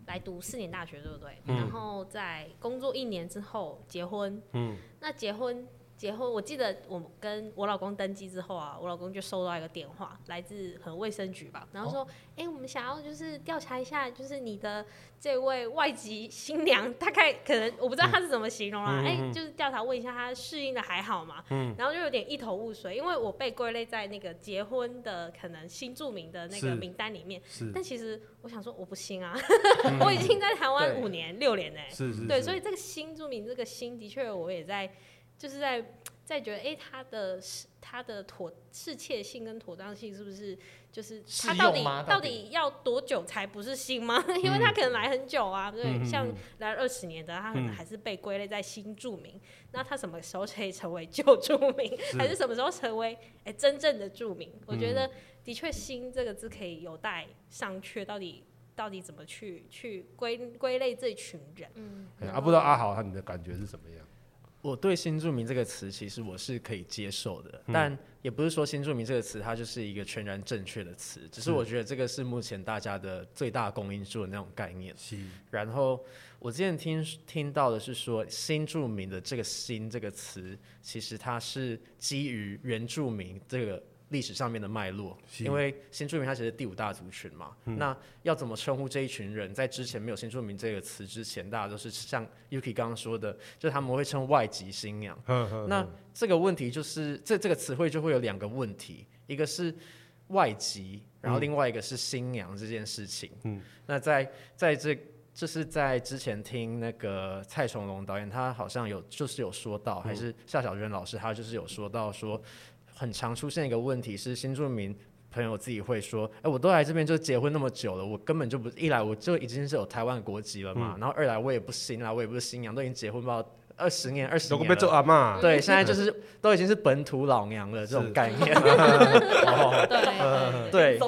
Speaker 3: 来读四年大学，对不对？嗯、然后在工作一年之后结婚。嗯，那结婚。结婚，我记得我跟我老公登记之后啊，我老公就收到一个电话，来自可能卫生局吧，然后说，哎、哦欸，我们想要就是调查一下，就是你的这位外籍新娘，大概可能我不知道他是怎么形容啦，哎、嗯欸，就是调查问一下他适应的还好吗？嗯，然后就有点一头雾水，因为我被归类在那个结婚的可能新住民的那个名单里面，是，但其实我想说我不新啊，嗯、我已经在台湾五年六年呢，是是，对，所以这个新住民这个新的确我也在。就是在在觉得，哎、欸，他的他的妥适切性跟妥当性是不是就是他到底到底，要多久才不是新吗？嗯、因为他可能来很久啊，对，嗯、像来二十年的，他可能还是被归类在新著名。嗯、那他什么时候可以成为旧著名，是 还是什么时候成为哎、欸、真正的著名？我觉得的确“新”这个字可以有待商榷，到底到底怎么去去归归类这群人？嗯，
Speaker 1: 啊，不知道阿豪他你的感觉是什么样？
Speaker 4: 我对“新住民”这个词，其实我是可以接受的，嗯、但也不是说“新住民”这个词它就是一个全然正确的词，只是我觉得这个是目前大家的最大公因数的那种概念。是然后我之前听听到的是说，“新住民”的这个“新”这个词，其实它是基于原住民这个。历史上面的脉络，因为新住民他其实是第五大族群嘛，嗯、那要怎么称呼这一群人？在之前没有新住民这个词之前，大家都是像 Yuki 刚刚说的，就他们会称外籍新娘。呵呵呵那这个问题就是这这个词汇就会有两个问题，一个是外籍，然后另外一个是新娘这件事情。嗯，那在在这就是在之前听那个蔡崇隆导演，他好像有就是有说到，嗯、还是夏小娟老师，他就是有说到说。很常出现一个问题是，新住民朋友自己会说：“哎、欸，我都来这边就结婚那么久了，我根本就不一来我就已经是有台湾国籍了嘛。嗯、然后二来我也不新啦，我也不是新娘，都已经结婚不到二十年、二十年了。做阿嬷对，现在就是都已经是本土老娘了这种概念。对，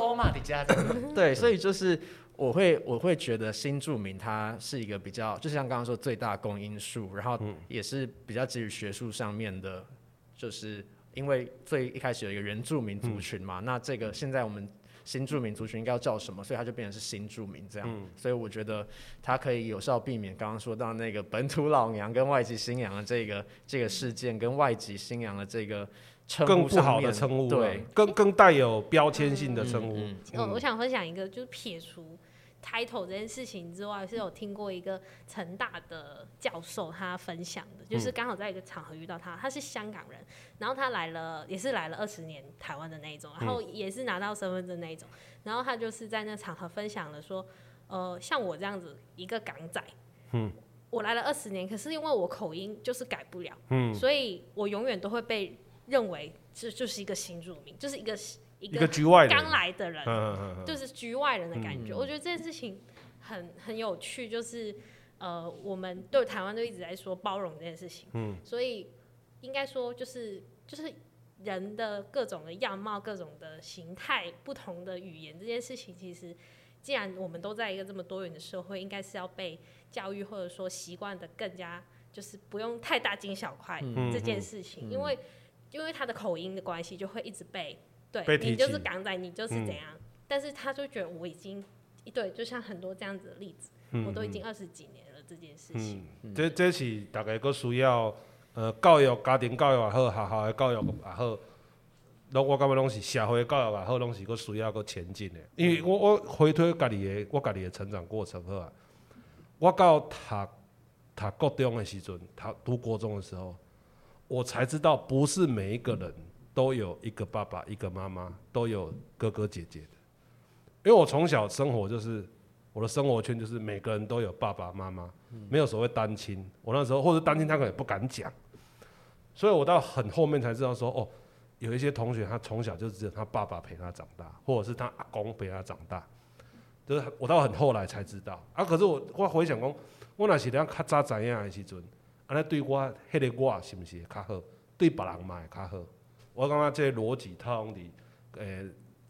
Speaker 4: 对，所以就是我会我会觉得新住民他是一个比较，就像刚刚说最大公因数，然后也是比较基于学术上面的，就是。因为最一开始有一个原住民族群嘛，嗯、那这个现在我们新住民族群应该要叫什么？所以它就变成是新住民这样。嗯、所以我觉得它可以有效避免刚刚说到那个本土老娘跟外籍新娘的这个这个事件，跟外籍新娘的这个称呼更不好的称呼，
Speaker 1: 对，更更带有标签性的称呼。嗯，
Speaker 3: 我想分享一个，就是撇除。Title 这件事情之外，是有听过一个成大的教授他分享的，就是刚好在一个场合遇到他，他是香港人，然后他来了也是来了二十年台湾的那一种，然后也是拿到身份证那一种，然后他就是在那场合分享了说，呃，像我这样子一个港仔，嗯，我来了二十年，可是因为我口音就是改不了，嗯，所以我永远都会被认为这就是一个新住民，就是一个。一个局外人，刚来的人，就是局外人的感觉。我觉得这件事情很很有趣，就是呃，我们对台湾都一直在说包容这件事情，嗯，所以应该说就是就是人的各种的样貌、各种的形态、不同的语言这件事情，其实既然我们都在一个这么多元的社会，应该是要被教育或者说习惯的更加，就是不用太大惊小怪这件事情，因为。因为他的口音的关系，就会一直被
Speaker 1: 对
Speaker 3: 你就是港仔，你就是怎样。嗯、但是他就觉得我已经对，就像很多这样子的例子，嗯、我都已经二十几年了这件事情。
Speaker 1: 嗯，这这是大概个需要呃教育，家庭教育也好，学校的教育也好，拢我感觉拢是社会教育也好，拢是个需要个前进的。因为我我回推家己的我家己的成长过程好啊，我到读读国中的时阵，读读国中的时候。我才知道，不是每一个人都有一个爸爸、一个妈妈，都有哥哥姐姐的。因为我从小生活就是我的生活圈，就是每个人都有爸爸妈妈，没有所谓单亲。我那时候或者单亲，他可能不敢讲。所以我到很后面才知道说，哦，有一些同学他从小就只有他爸爸陪他长大，或者是他阿公陪他长大。就是我到很后来才知道啊。可是我我回想讲，我那是咧较早知影的时阵。安尼对我，迄个我是毋是会较好？对别人嘛会较好？我感觉这逻辑套用伫诶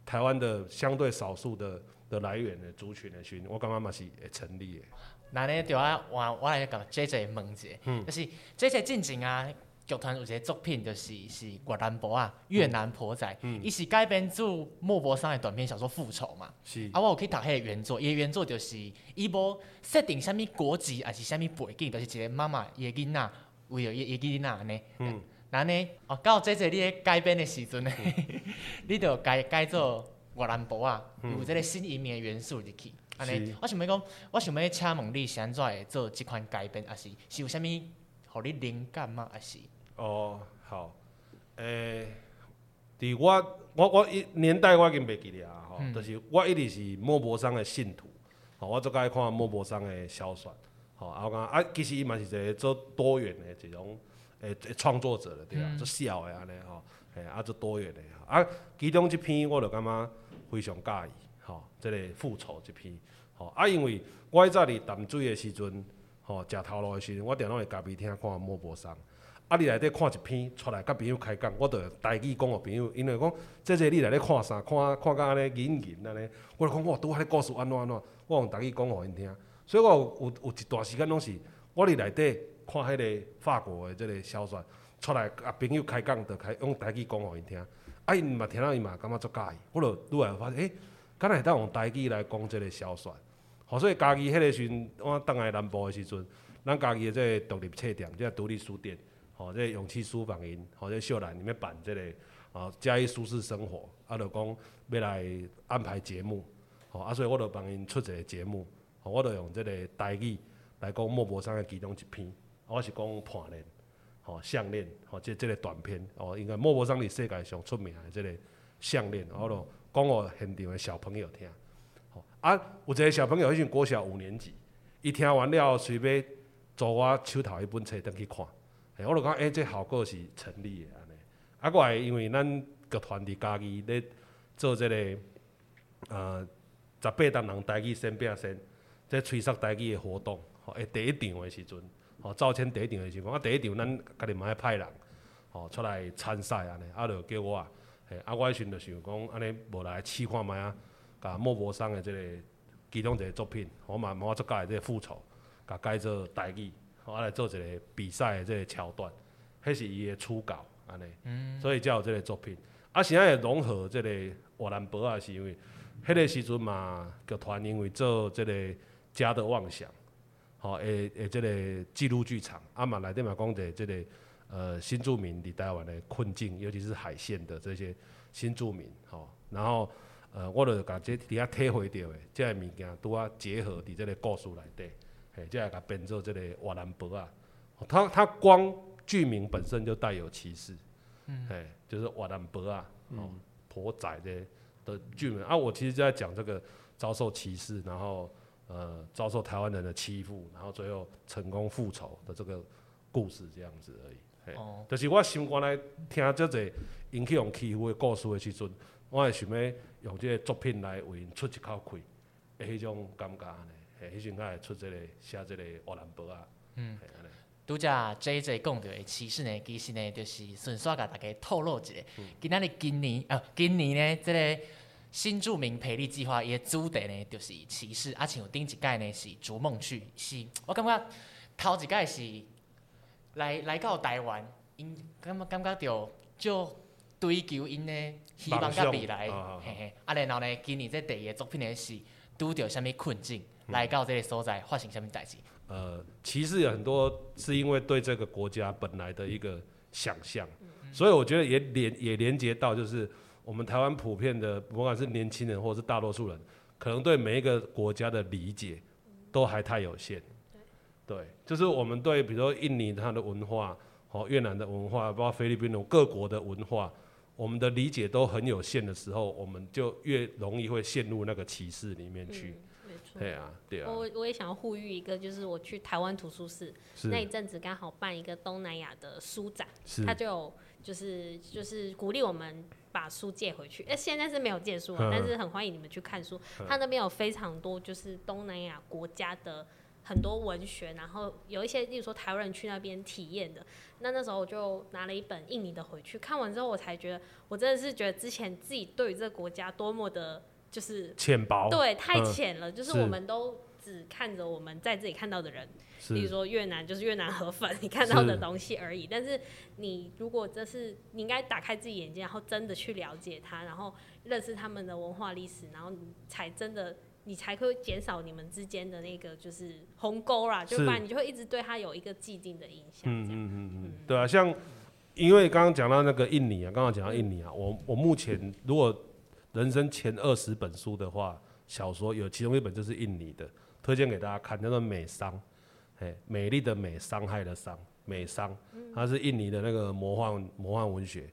Speaker 1: 台湾的相对少数的的来源的族群的群，我感觉嘛是会成立的。
Speaker 2: 那呢，就我我我来甲 J J 问一下，嗯、就是 J J 进前啊，剧团有一个作品，就是是越南婆啊，越南婆仔，伊、嗯、是改编自莫泊桑的短篇小说《复仇》嘛。是。啊，我有去读迄个原作，伊的原作就是伊无设定啥物国籍，还是啥物背景，就是一个妈妈伊的囡仔为了伊个囡仔安尼。嗯。那呢，哦，到 J J 你咧改编的时阵呢，嗯、你就改改做越南婆啊，嗯、有这个新移民的元素入去。安尼，我想要讲，我想要请问你，是安怎会做即款改编，还是是有啥物互你灵感吗？还是？哦，
Speaker 1: 好，诶、欸，伫我我我一年代我已经袂记了啊，吼、嗯，就是我一直是莫泊桑的信徒，吼，我最爱看莫泊桑的小说，吼，啊，我讲啊，其实伊嘛是一个做多元的一种诶创作者了，对啊，做小的安尼吼，诶，啊做多元的，啊，其中一篇我就感觉非常介意，吼，即个复仇一篇，吼，啊，因为我迄早伫淡水的时阵，吼，食头路的时阵，我定拢会家己听看莫泊桑。啊！你内底看一篇出来，甲朋友开讲，我着台语讲互朋友，因为讲即个你内底看啥？看看甲安尼隐隐安尼，我着讲我拄迄个故事安怎安怎，我用台语讲互因听。所以我有有有一段时间拢是，我伫内底看迄个法国的即个小说出来，甲朋友开讲，着开用台语讲互因听。啊，因嘛听了伊嘛感觉足介意，我着愈来发现，诶、欸，敢若会当用台语来讲即个小说。吼，所以家己迄个时阵，我当来南部的时阵，咱家己的即个独立册店，即个独立书店。吼，这个、勇气书房因，哦，这秀兰里面办这个，哦，嘉义舒适生活，啊，就讲要来安排节目，吼，啊，所以我就帮因出一个节目，吼，我就用这个台语来讲莫泊桑的其中一篇，我是讲盘链，哦，项链，哦，这这个短片，哦，应该莫泊桑是世界上出名的这个项链，我就讲我现场的小朋友听，哦，啊，有一个小朋友，迄阵国小五年级，伊听完了，随便租我手头一本册登去看。我就讲，诶、欸，这效果是成立的安尼。啊，过来，因为咱剧团伫家己咧做这个，呃，十八单人台语先拼先，即吹哨台语的活动，吼，诶，第一场的时阵，吼，招签第一场的时阵，啊，第一场咱家己嘛爱派人，吼，出来参赛安尼，啊，就叫我，嘿，啊，我迄时阵就想讲，安尼无来试看觅啊，甲莫泊桑的这个其中一个作品，我嘛我做改这个复仇，甲改做台语。我来做一个比赛的这个桥段，迄是伊的初稿安尼，嗯、所以才有这个作品。啊，现在也融合这个越南博啊，是因为迄个时阵嘛，剧团因为做这个家的妄想，吼，诶诶，即个记录剧场，啊嘛内底嘛讲的这个呃新住民伫台湾的困境，尤其是海线的这些新住民，吼，然后呃，我就甲这底下体会到的即个物件，拄啊结合伫这个故事内底。嘿，就来甲编做这个越南博啊，他他光剧名本身就带有歧视，嗯，嘿，就是越南博啊，哦，婆仔的的剧名。啊，我其实就在讲这个遭受歧视，然后呃遭受台湾人的欺负，然后最后成功复仇的这个故事这样子而已。嘿，哦，就是我心肝来听这个引起用欺负的故事的时阵，我也想要用这个作品来为因出一口气的迄种感觉呢。嘿，迄阵才会出这个写这个乌兰博啊。嗯，
Speaker 2: 拄则 J J 讲到的歧视呢，其实呢就是顺便甲大家透露一下。嗯、今仔日今年啊，今年呢，这个新著名培力计划伊个主题呢就是歧视，啊，像顶一届呢是逐梦去，是我感觉头一届是来来到台湾，因感觉感觉着就追求因的希望甲未来，嘿嘿。啊，然后呢，今年这第二个作品呢是拄着什物困境，嗯、来到这个所在发生什物代志？
Speaker 1: 呃，其实有很多是因为对这个国家本来的一个想象，嗯、所以我觉得也连也连接到就是我们台湾普遍的，不管是年轻人或者是大多数人，可能对每一个国家的理解都还太有限。对，就是我们对比如说印尼它的文化，哦越南的文化，包括菲律宾的各国的文化，我们的理解都很有限的时候，我们就越容易会陷入那个歧视里面去。嗯对啊，对啊。
Speaker 3: 我我也想要呼吁一个，就是我去台湾图书室那一阵子，刚好办一个东南亚的书展，他就有就是就是鼓励我们把书借回去。哎，现在是没有借书啊，但是很欢迎你们去看书。他那边有非常多就是东南亚国家的很多文学，然后有一些，例如说台湾人去那边体验的。那那时候我就拿了一本印尼的回去，看完之后我才觉得，我真的是觉得之前自己对于这个国家多么的。就是
Speaker 1: 浅薄，
Speaker 3: 对，太浅了。嗯、就是我们都只看着我们在这里看到的人，是比如说越南就是越南河粉，你看到的东西而已。是但是你如果这是你应该打开自己眼睛，然后真的去了解它，然后认识他们的文化历史，然后你才真的你才会减少你们之间的那个就是鸿沟啦，就不然你就会一直对他有一个既定的印象。嗯嗯嗯
Speaker 1: 嗯，对啊，像因为刚刚讲到那个印尼啊，刚刚讲到印尼啊，我我目前如果。人生前二十本书的话，小说有其中一本就是印尼的，推荐给大家看，叫做《美商》，哎，美丽的美，伤害的伤，美商，它是印尼的那个魔幻魔幻文学，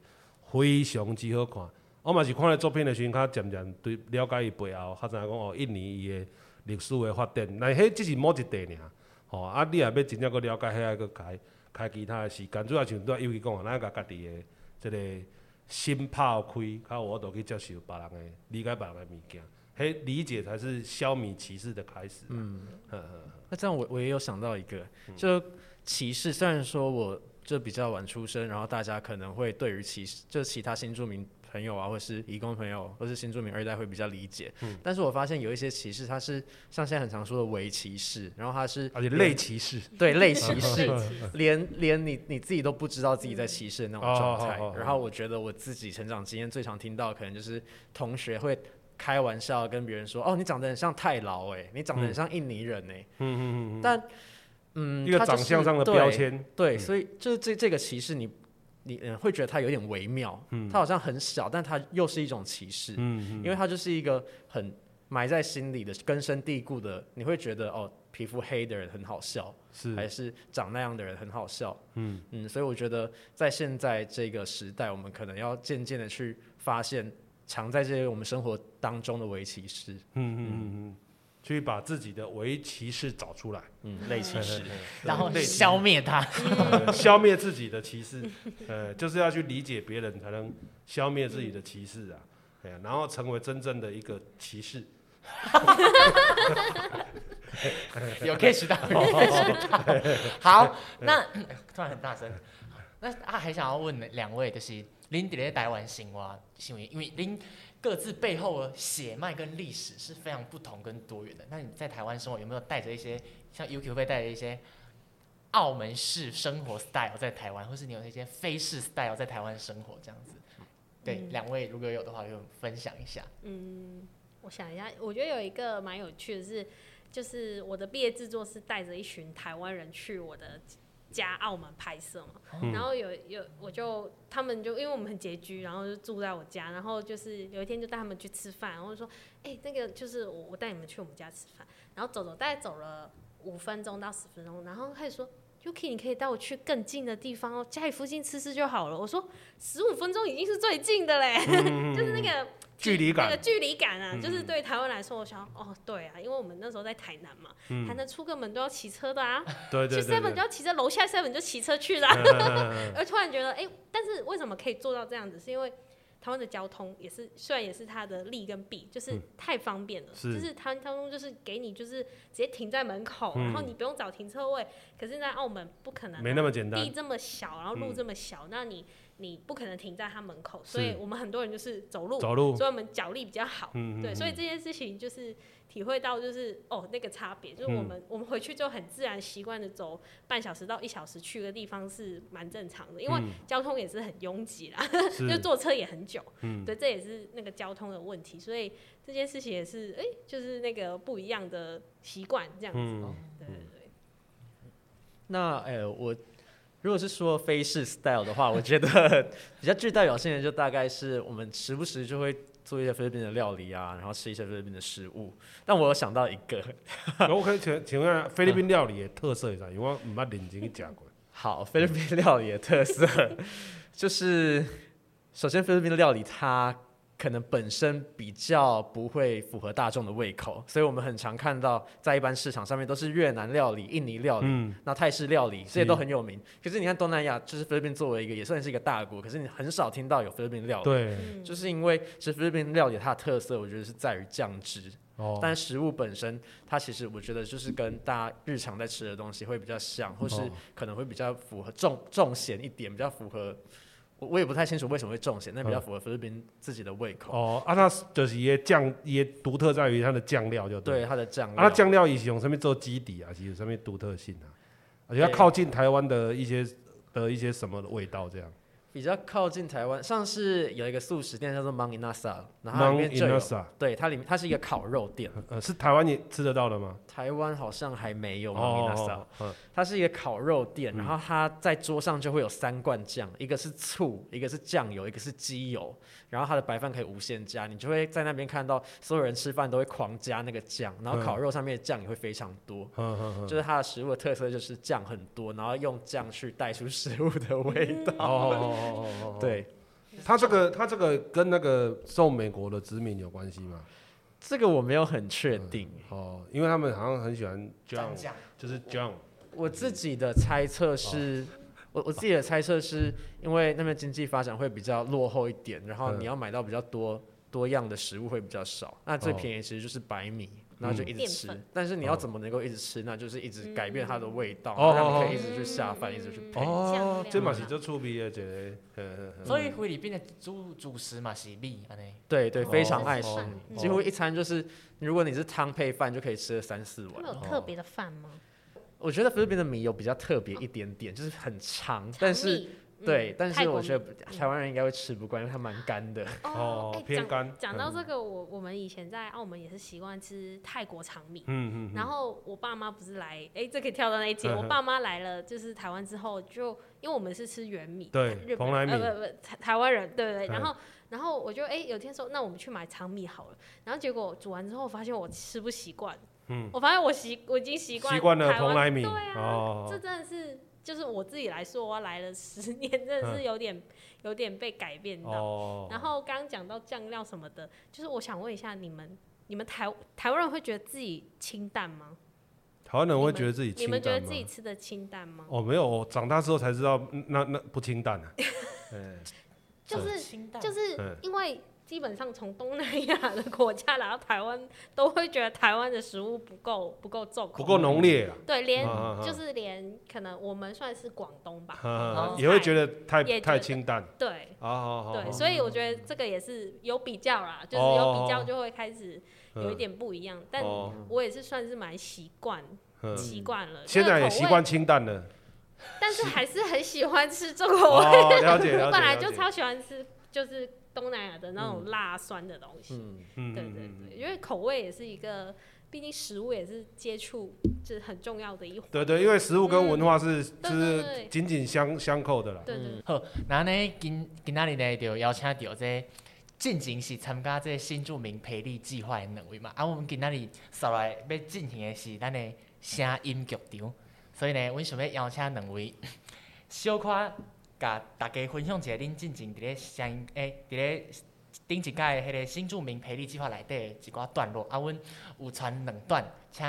Speaker 1: 非常之好看。我嘛是看了作品的时阵，较渐渐对了解伊背后，较知影讲哦，印尼伊的历史的发展，但迄只是某一地尔，吼啊，你也要真正去了解，遐个开开其他的时间，主要像对尤其讲啊，咱个家己的这个。心拍开，靠我都去接受别人的理解别人的物件，嘿，理解才是消弭歧视的开始。嗯，呵呵
Speaker 4: 那这样我我也有想到一个，就歧视，虽然说我就比较晚出生，然后大家可能会对于歧视，就其他新住民。朋友啊，或是移工朋友，或是新住民二代会比较理解。嗯，但是我发现有一些歧视，它是像现在很常说的微歧视，然后它是
Speaker 1: 而且类歧视，
Speaker 4: 对类歧视，连连你你自己都不知道自己在歧视的那种状态。然后我觉得我自己成长经验最常听到，可能就是同学会开玩笑跟别人说：“哦，你长得很像泰劳哎，你长得很像印尼人哎。”嗯嗯嗯。但嗯，
Speaker 1: 一个长相上的标签，
Speaker 4: 对，所以就是这这个歧视你。你嗯会觉得它有点微妙，嗯，它好像很小，但它又是一种歧视，嗯，嗯，因为它就是一个很埋在心里的根深蒂固的，你会觉得哦，皮肤黑的人很好笑，是。还是长那样的人很好笑，嗯。嗯，所以我觉得在现在这个时代，我们可能要渐渐的去发现藏在这些我们生活当中的微歧视，嗯嗯嗯嗯。
Speaker 1: 去把自己的围棋士找出来，
Speaker 4: 嗯，类歧视，
Speaker 2: 然后消灭它，
Speaker 1: 消灭自己的歧视，呃，就是要去理解别人，才能消灭自己的歧视啊，哎呀，然后成为真正的一个骑士。
Speaker 2: 有 catch 到，好，那 突然很大声，那啊还想要问两位，就是您在台湾生活，因为因为您。各自背后的血脉跟历史是非常不同跟多元的。那你在台湾生活有没有带着一些像 Yuki 会带着一些澳门式生活 style 在台湾，或是你有那些非式 style 在台湾生活这样子？对，两、嗯、位如果有的话，就分享一下。嗯，
Speaker 3: 我想一下，我觉得有一个蛮有趣的是，就是我的毕业制作是带着一群台湾人去我的。家澳门拍摄嘛，嗯、然后有有我就他们就因为我们很拮据，然后就住在我家，然后就是有一天就带他们去吃饭，然后就说，哎、欸，那个就是我我带你们去我们家吃饭，然后走走大概走了五分钟到十分钟，然后开始说，Yuki 你可以带我去更近的地方哦，家里附近吃吃就好了。我说十五分钟已经是最近的嘞，嗯、就是那个。
Speaker 1: 距离感，
Speaker 3: 那个距离感啊，嗯、就是对台湾来说，我想，哦，对啊，因为我们那时候在台南嘛，嗯、台南出个门都要骑车的啊，
Speaker 1: 对对对，
Speaker 3: 去 seven 就要骑车，楼下 seven 就骑车去了，而突然觉得，哎、欸，但是为什么可以做到这样子？是因为台湾的交通也是，虽然也是它的利跟弊，就是太方便了，嗯、就是台湾交通就是给你就是直接停在门口，嗯、然后你不用找停车位，可是，在澳门不可能、啊，
Speaker 1: 没那么简单，
Speaker 3: 地这么小，然后路这么小，嗯、那你。你不可能停在他门口，所以我们很多人就是走路，
Speaker 1: 走路，
Speaker 3: 所以我们脚力比较好。
Speaker 1: 嗯，
Speaker 3: 对，所以这件事情就是体会到，就是哦那个差别，就是我们、嗯、我们回去就很自然习惯的走半小时到一小时去个地方是蛮正常的，因为交通也是很拥挤啦，嗯、就坐车也很久。嗯，对，这也是那个交通的问题，所以这件事情也是哎、欸，就是那个不一样的习惯这样子。嗯、对对对。
Speaker 4: 那哎、欸，我。如果是说菲式 style 的话，我觉得比较具代表性的就大概是我们时不时就会做一些菲律宾的料理啊，然后吃一些菲律宾的食物。但我有想到一个，
Speaker 1: 我可以请请问下菲律宾料理的特色是啥？因为我唔捌认真去讲过。
Speaker 4: 好，菲律宾料理的特色 就是，首先菲律宾的料理它。可能本身比较不会符合大众的胃口，所以我们很常看到在一般市场上面都是越南料理、印尼料理、嗯、那泰式料理这些都很有名。可是你看东南亚，就是菲律宾作为一个也算是一个大国，可是你很少听到有菲律宾料理。
Speaker 1: 对，
Speaker 4: 就是因为其实菲律宾料理它的特色，我觉得是在于酱汁。哦。但食物本身，它其实我觉得就是跟大家日常在吃的东西会比较像，或是可能会比较符合重重咸一点，比较符合。我我也不太清楚为什么会重咸，那比较符合菲律宾自己的胃口。
Speaker 1: 哦，啊，那就是一些酱，一些独特在于它的酱料就对。
Speaker 4: 对，它的酱料。
Speaker 1: 啊，它酱料伊是用什么做基底啊？是有什么独特性啊？而且它靠近台湾的一些的一些什么的味道这样。
Speaker 4: 比较靠近台湾，上次有一个素食店叫做 Mang Inasal，然后里面就有，对，它里面它是一个烤肉店，
Speaker 1: 呃，是台湾你吃得到的吗？
Speaker 4: 台湾好像还没有 Mang Inasal，它是一个烤肉店，然后它在桌上就会有三罐酱，一个是醋，一个是酱油，一个是鸡油。然后它的白饭可以无限加，你就会在那边看到所有人吃饭都会狂加那个酱，然后烤肉上面的酱也会非常多，嗯、就是它的食物的特色就是酱很多，然后用酱去带出食物的味道。哦对，
Speaker 1: 他这个他这个跟那个受美国的殖民有关系吗？
Speaker 4: 这个我没有很确定、
Speaker 1: 嗯。哦，因为他们好像很喜欢酱，就是酱。
Speaker 4: 我自己的猜测是。哦我我自己的猜测是，因为那边经济发展会比较落后一点，然后你要买到比较多多样的食物会比较少。那最便宜其实就是白米，然后就一直吃。但是你要怎么能够一直吃？那就是一直改变它的味道，让你可以一直去下饭，一直去配。
Speaker 1: 哦，这嘛是做趣味的，这
Speaker 2: 个。所以菲律宾的主主食嘛是米，安尼。
Speaker 4: 对对，非常爱吃米，几乎一餐就是，如果你是汤配饭，就可以吃了三四碗。
Speaker 3: 有特别的饭吗？
Speaker 4: 我觉得菲律宾的米有比较特别一点点，就是很长，但是对，但是我觉得台湾人应该会吃不惯，因为它蛮干的。
Speaker 1: 哦，偏干。
Speaker 3: 讲到这个，我我们以前在澳门也是习惯吃泰国长米。嗯嗯。然后我爸妈不是来，哎，这可以跳到那一节。我爸妈来了，就是台湾之后，就因为我们是吃圆米，
Speaker 1: 对，蓬莱米，
Speaker 3: 呃不不，台台湾人，对对对。然后然后我就哎有天说，那我们去买长米好了。然后结果煮完之后，发现我吃不习惯。嗯，我发现我习我已经习惯习惯了蓬莱米，对啊，哦、这真的是就是我自己来说，我来了十年，真的是有点、嗯、有点被改变到。哦、然后刚刚讲到酱料什么的，就是我想问一下你们，你们台台湾人会觉得自己清淡吗？
Speaker 1: 台湾人会觉得自己清淡吗？
Speaker 3: 你们觉得自己吃的清淡吗？
Speaker 1: 哦，没有，我长大之后才知道，那那不清淡啊。
Speaker 3: 嗯，就是就是因为。基本上从东南亚的国家来到台湾，都会觉得台湾的食物不够不够重口，
Speaker 1: 不够浓烈。
Speaker 3: 对，连就是连可能我们算是广东吧，
Speaker 1: 也会觉得太太清淡。
Speaker 3: 对，对，所以我觉得这个也是有比较啦，就是有比较就会开始有一点不一样。但我也是算是蛮习惯习惯了，
Speaker 1: 现在也习惯清淡了，
Speaker 3: 但是还是很喜欢吃重口味。
Speaker 1: 了解，
Speaker 3: 我本来就超喜欢吃，就是。东南亚的那种辣酸的东西，嗯、对对对，因为口味也是一个，毕竟食物也是接触，就是很重要的一环。
Speaker 1: 对，对对，因为食物跟文化是、嗯、是紧紧相相扣的啦。
Speaker 3: 对对，对。
Speaker 2: 好，那呢今今仔日呢就邀请到这进行是参加这新著名培力计划的两位嘛，啊，我们今仔日上来要进行的是咱的声音剧场，所以呢，我想要邀请两位 小可。甲大家分享一下，恁进前伫咧声音诶，伫咧顶一届迄个新著名培力计划内底一寡段落，啊，阮有传两段，请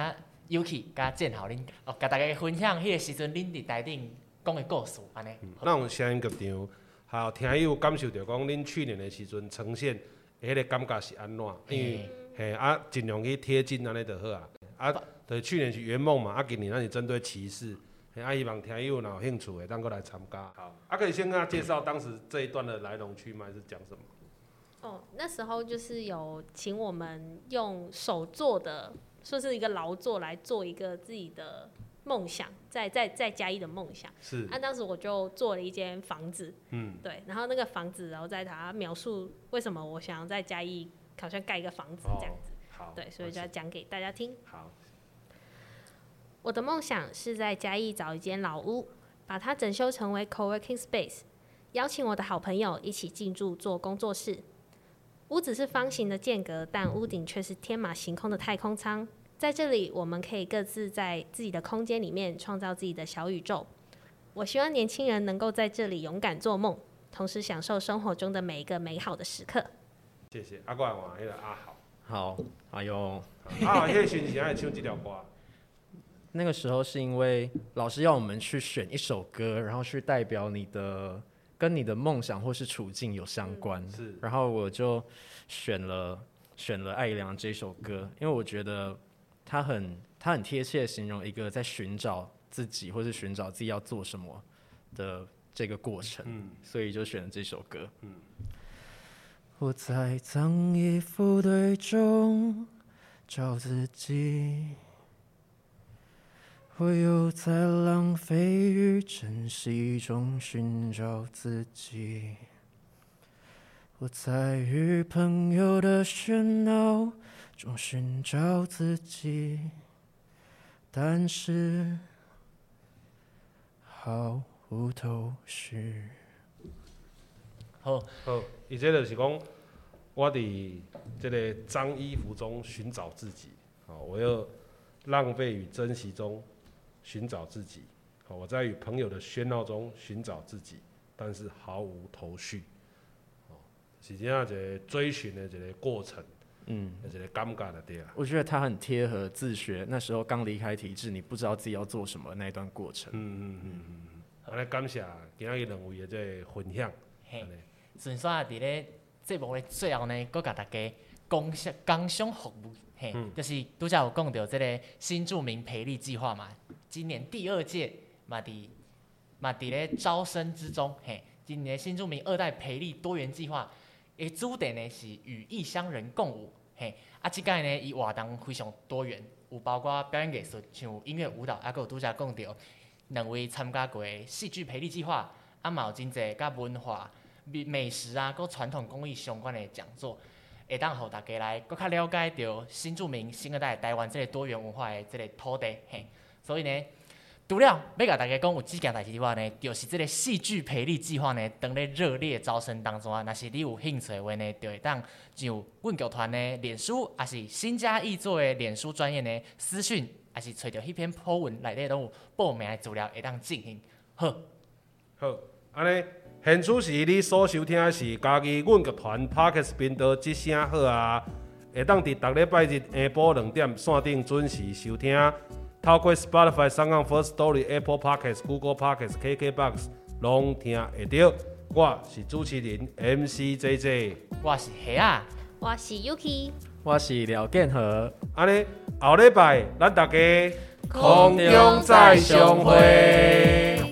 Speaker 2: Yuki 甲建豪恁哦，甲大家分享迄个时阵恁伫台顶讲的故事，安尼。
Speaker 1: 咱有声音剧场，好听友感受着讲恁去年的时阵呈现，迄个感觉是安怎？因为嘿啊，尽量去贴近安尼就好啊。啊，对，去年是圆梦嘛，啊，今年咱是针对歧视。啊，希望听友若有兴趣的，当过来参加。好，啊，可以先跟他介绍当时这一段的来龙去脉是讲什么？
Speaker 3: 哦，那时候就是有请我们用手做的，说是一个劳作来做一个自己的梦想，在在在嘉义的梦想。
Speaker 1: 是。
Speaker 3: 那、啊、当时我就做了一间房子。嗯。对，然后那个房子，然后在他描述为什么我想要在嘉义好像盖一个房子这样子。
Speaker 1: 哦、好。
Speaker 3: 对，所以就要讲给大家听。
Speaker 1: 好。
Speaker 3: 我的梦想是在嘉义找一间老屋，把它整修成为 co-working space，邀请我的好朋友一起进驻做工作室。屋子是方形的间隔，但屋顶却是天马行空的太空舱。在这里，我们可以各自在自己的空间里面创造自己的小宇宙。我希望年轻人能够在这里勇敢做梦，同时享受生活中的每一个美好的时刻。
Speaker 1: 谢谢阿怪王，那个阿豪，
Speaker 4: 好，哎呦，
Speaker 1: 啊，那时阵爱唱这条歌。
Speaker 4: 那个时候是因为老师要我们去选一首歌，然后去代表你的。跟你的梦想或是处境有相关，
Speaker 1: 嗯、是，
Speaker 4: 然后我就选了选了艾怡良这首歌，因为我觉得他很他很贴切形容一个在寻找自己或是寻找自己要做什么的这个过程，嗯、所以就选了这首歌。嗯、我在脏衣服堆中找自己。我又在浪费与珍惜中寻找自己，我在与朋友的喧闹中寻找自己，但是毫无头绪。
Speaker 1: 好，好，伊这就是讲，我伫这个脏衣服中寻找自己，好，我又浪费与珍惜中。寻找自己，好，我在与朋友的喧闹中寻找自己，但是毫无头绪，哦，是这样一个追寻的这个过程，嗯，这个尴尬的对啊。
Speaker 4: 我觉得他很贴合自学，那时候刚离开体制，你不知道自己要做什么那一段过程。
Speaker 1: 嗯嗯嗯嗯，好嘞，感谢今日两位的这个分享。
Speaker 2: 嘿，顺说啊，伫咧节目的最后呢，搁甲大家工商工商服务，嘿，嗯、就是拄则有讲到即个新住民培力计划嘛。今年第二届嘛，伫嘛伫咧招生之中，嘿，今年新住民二代培力多元计划，诶，主题呢是与异乡人共舞，嘿，啊，即届呢伊活动非常多元，有包括表演艺术，像音乐舞蹈，啊，阁有拄则讲到两位参加过戏剧培力计划，啊，嘛有真济甲文化、美美食啊，阁传统工艺相关的讲座，会当互大家来阁较了解到新住民新一代台湾这个多元文化的这个土地，嘿。所以呢，除了要甲大家讲有几件代志之外呢，就是这个戏剧培力计划呢，当咧热烈招生当中啊。若是你有兴趣的话呢，就会当上阮剧团的脸书，还是新嘉义做的脸书专业呢私讯，还是找到迄篇 po 文内底拢有报名的资料，会当进行。好，
Speaker 1: 好，安尼，现此时你所收听的是家己阮剧团 Podcast 频道之声好啊，会当伫逐礼拜日下晡两点线顶准时收听。透过 Spotify、SoundOn、First Story、Apple Podcasts、Google Podcasts、KKBox，拢听会到。我是主持人 MC JJ，
Speaker 2: 我是黑啊，
Speaker 3: 我是 Yuki，
Speaker 4: 我是廖建和。
Speaker 1: 安尼，后礼拜咱大家空中再相会。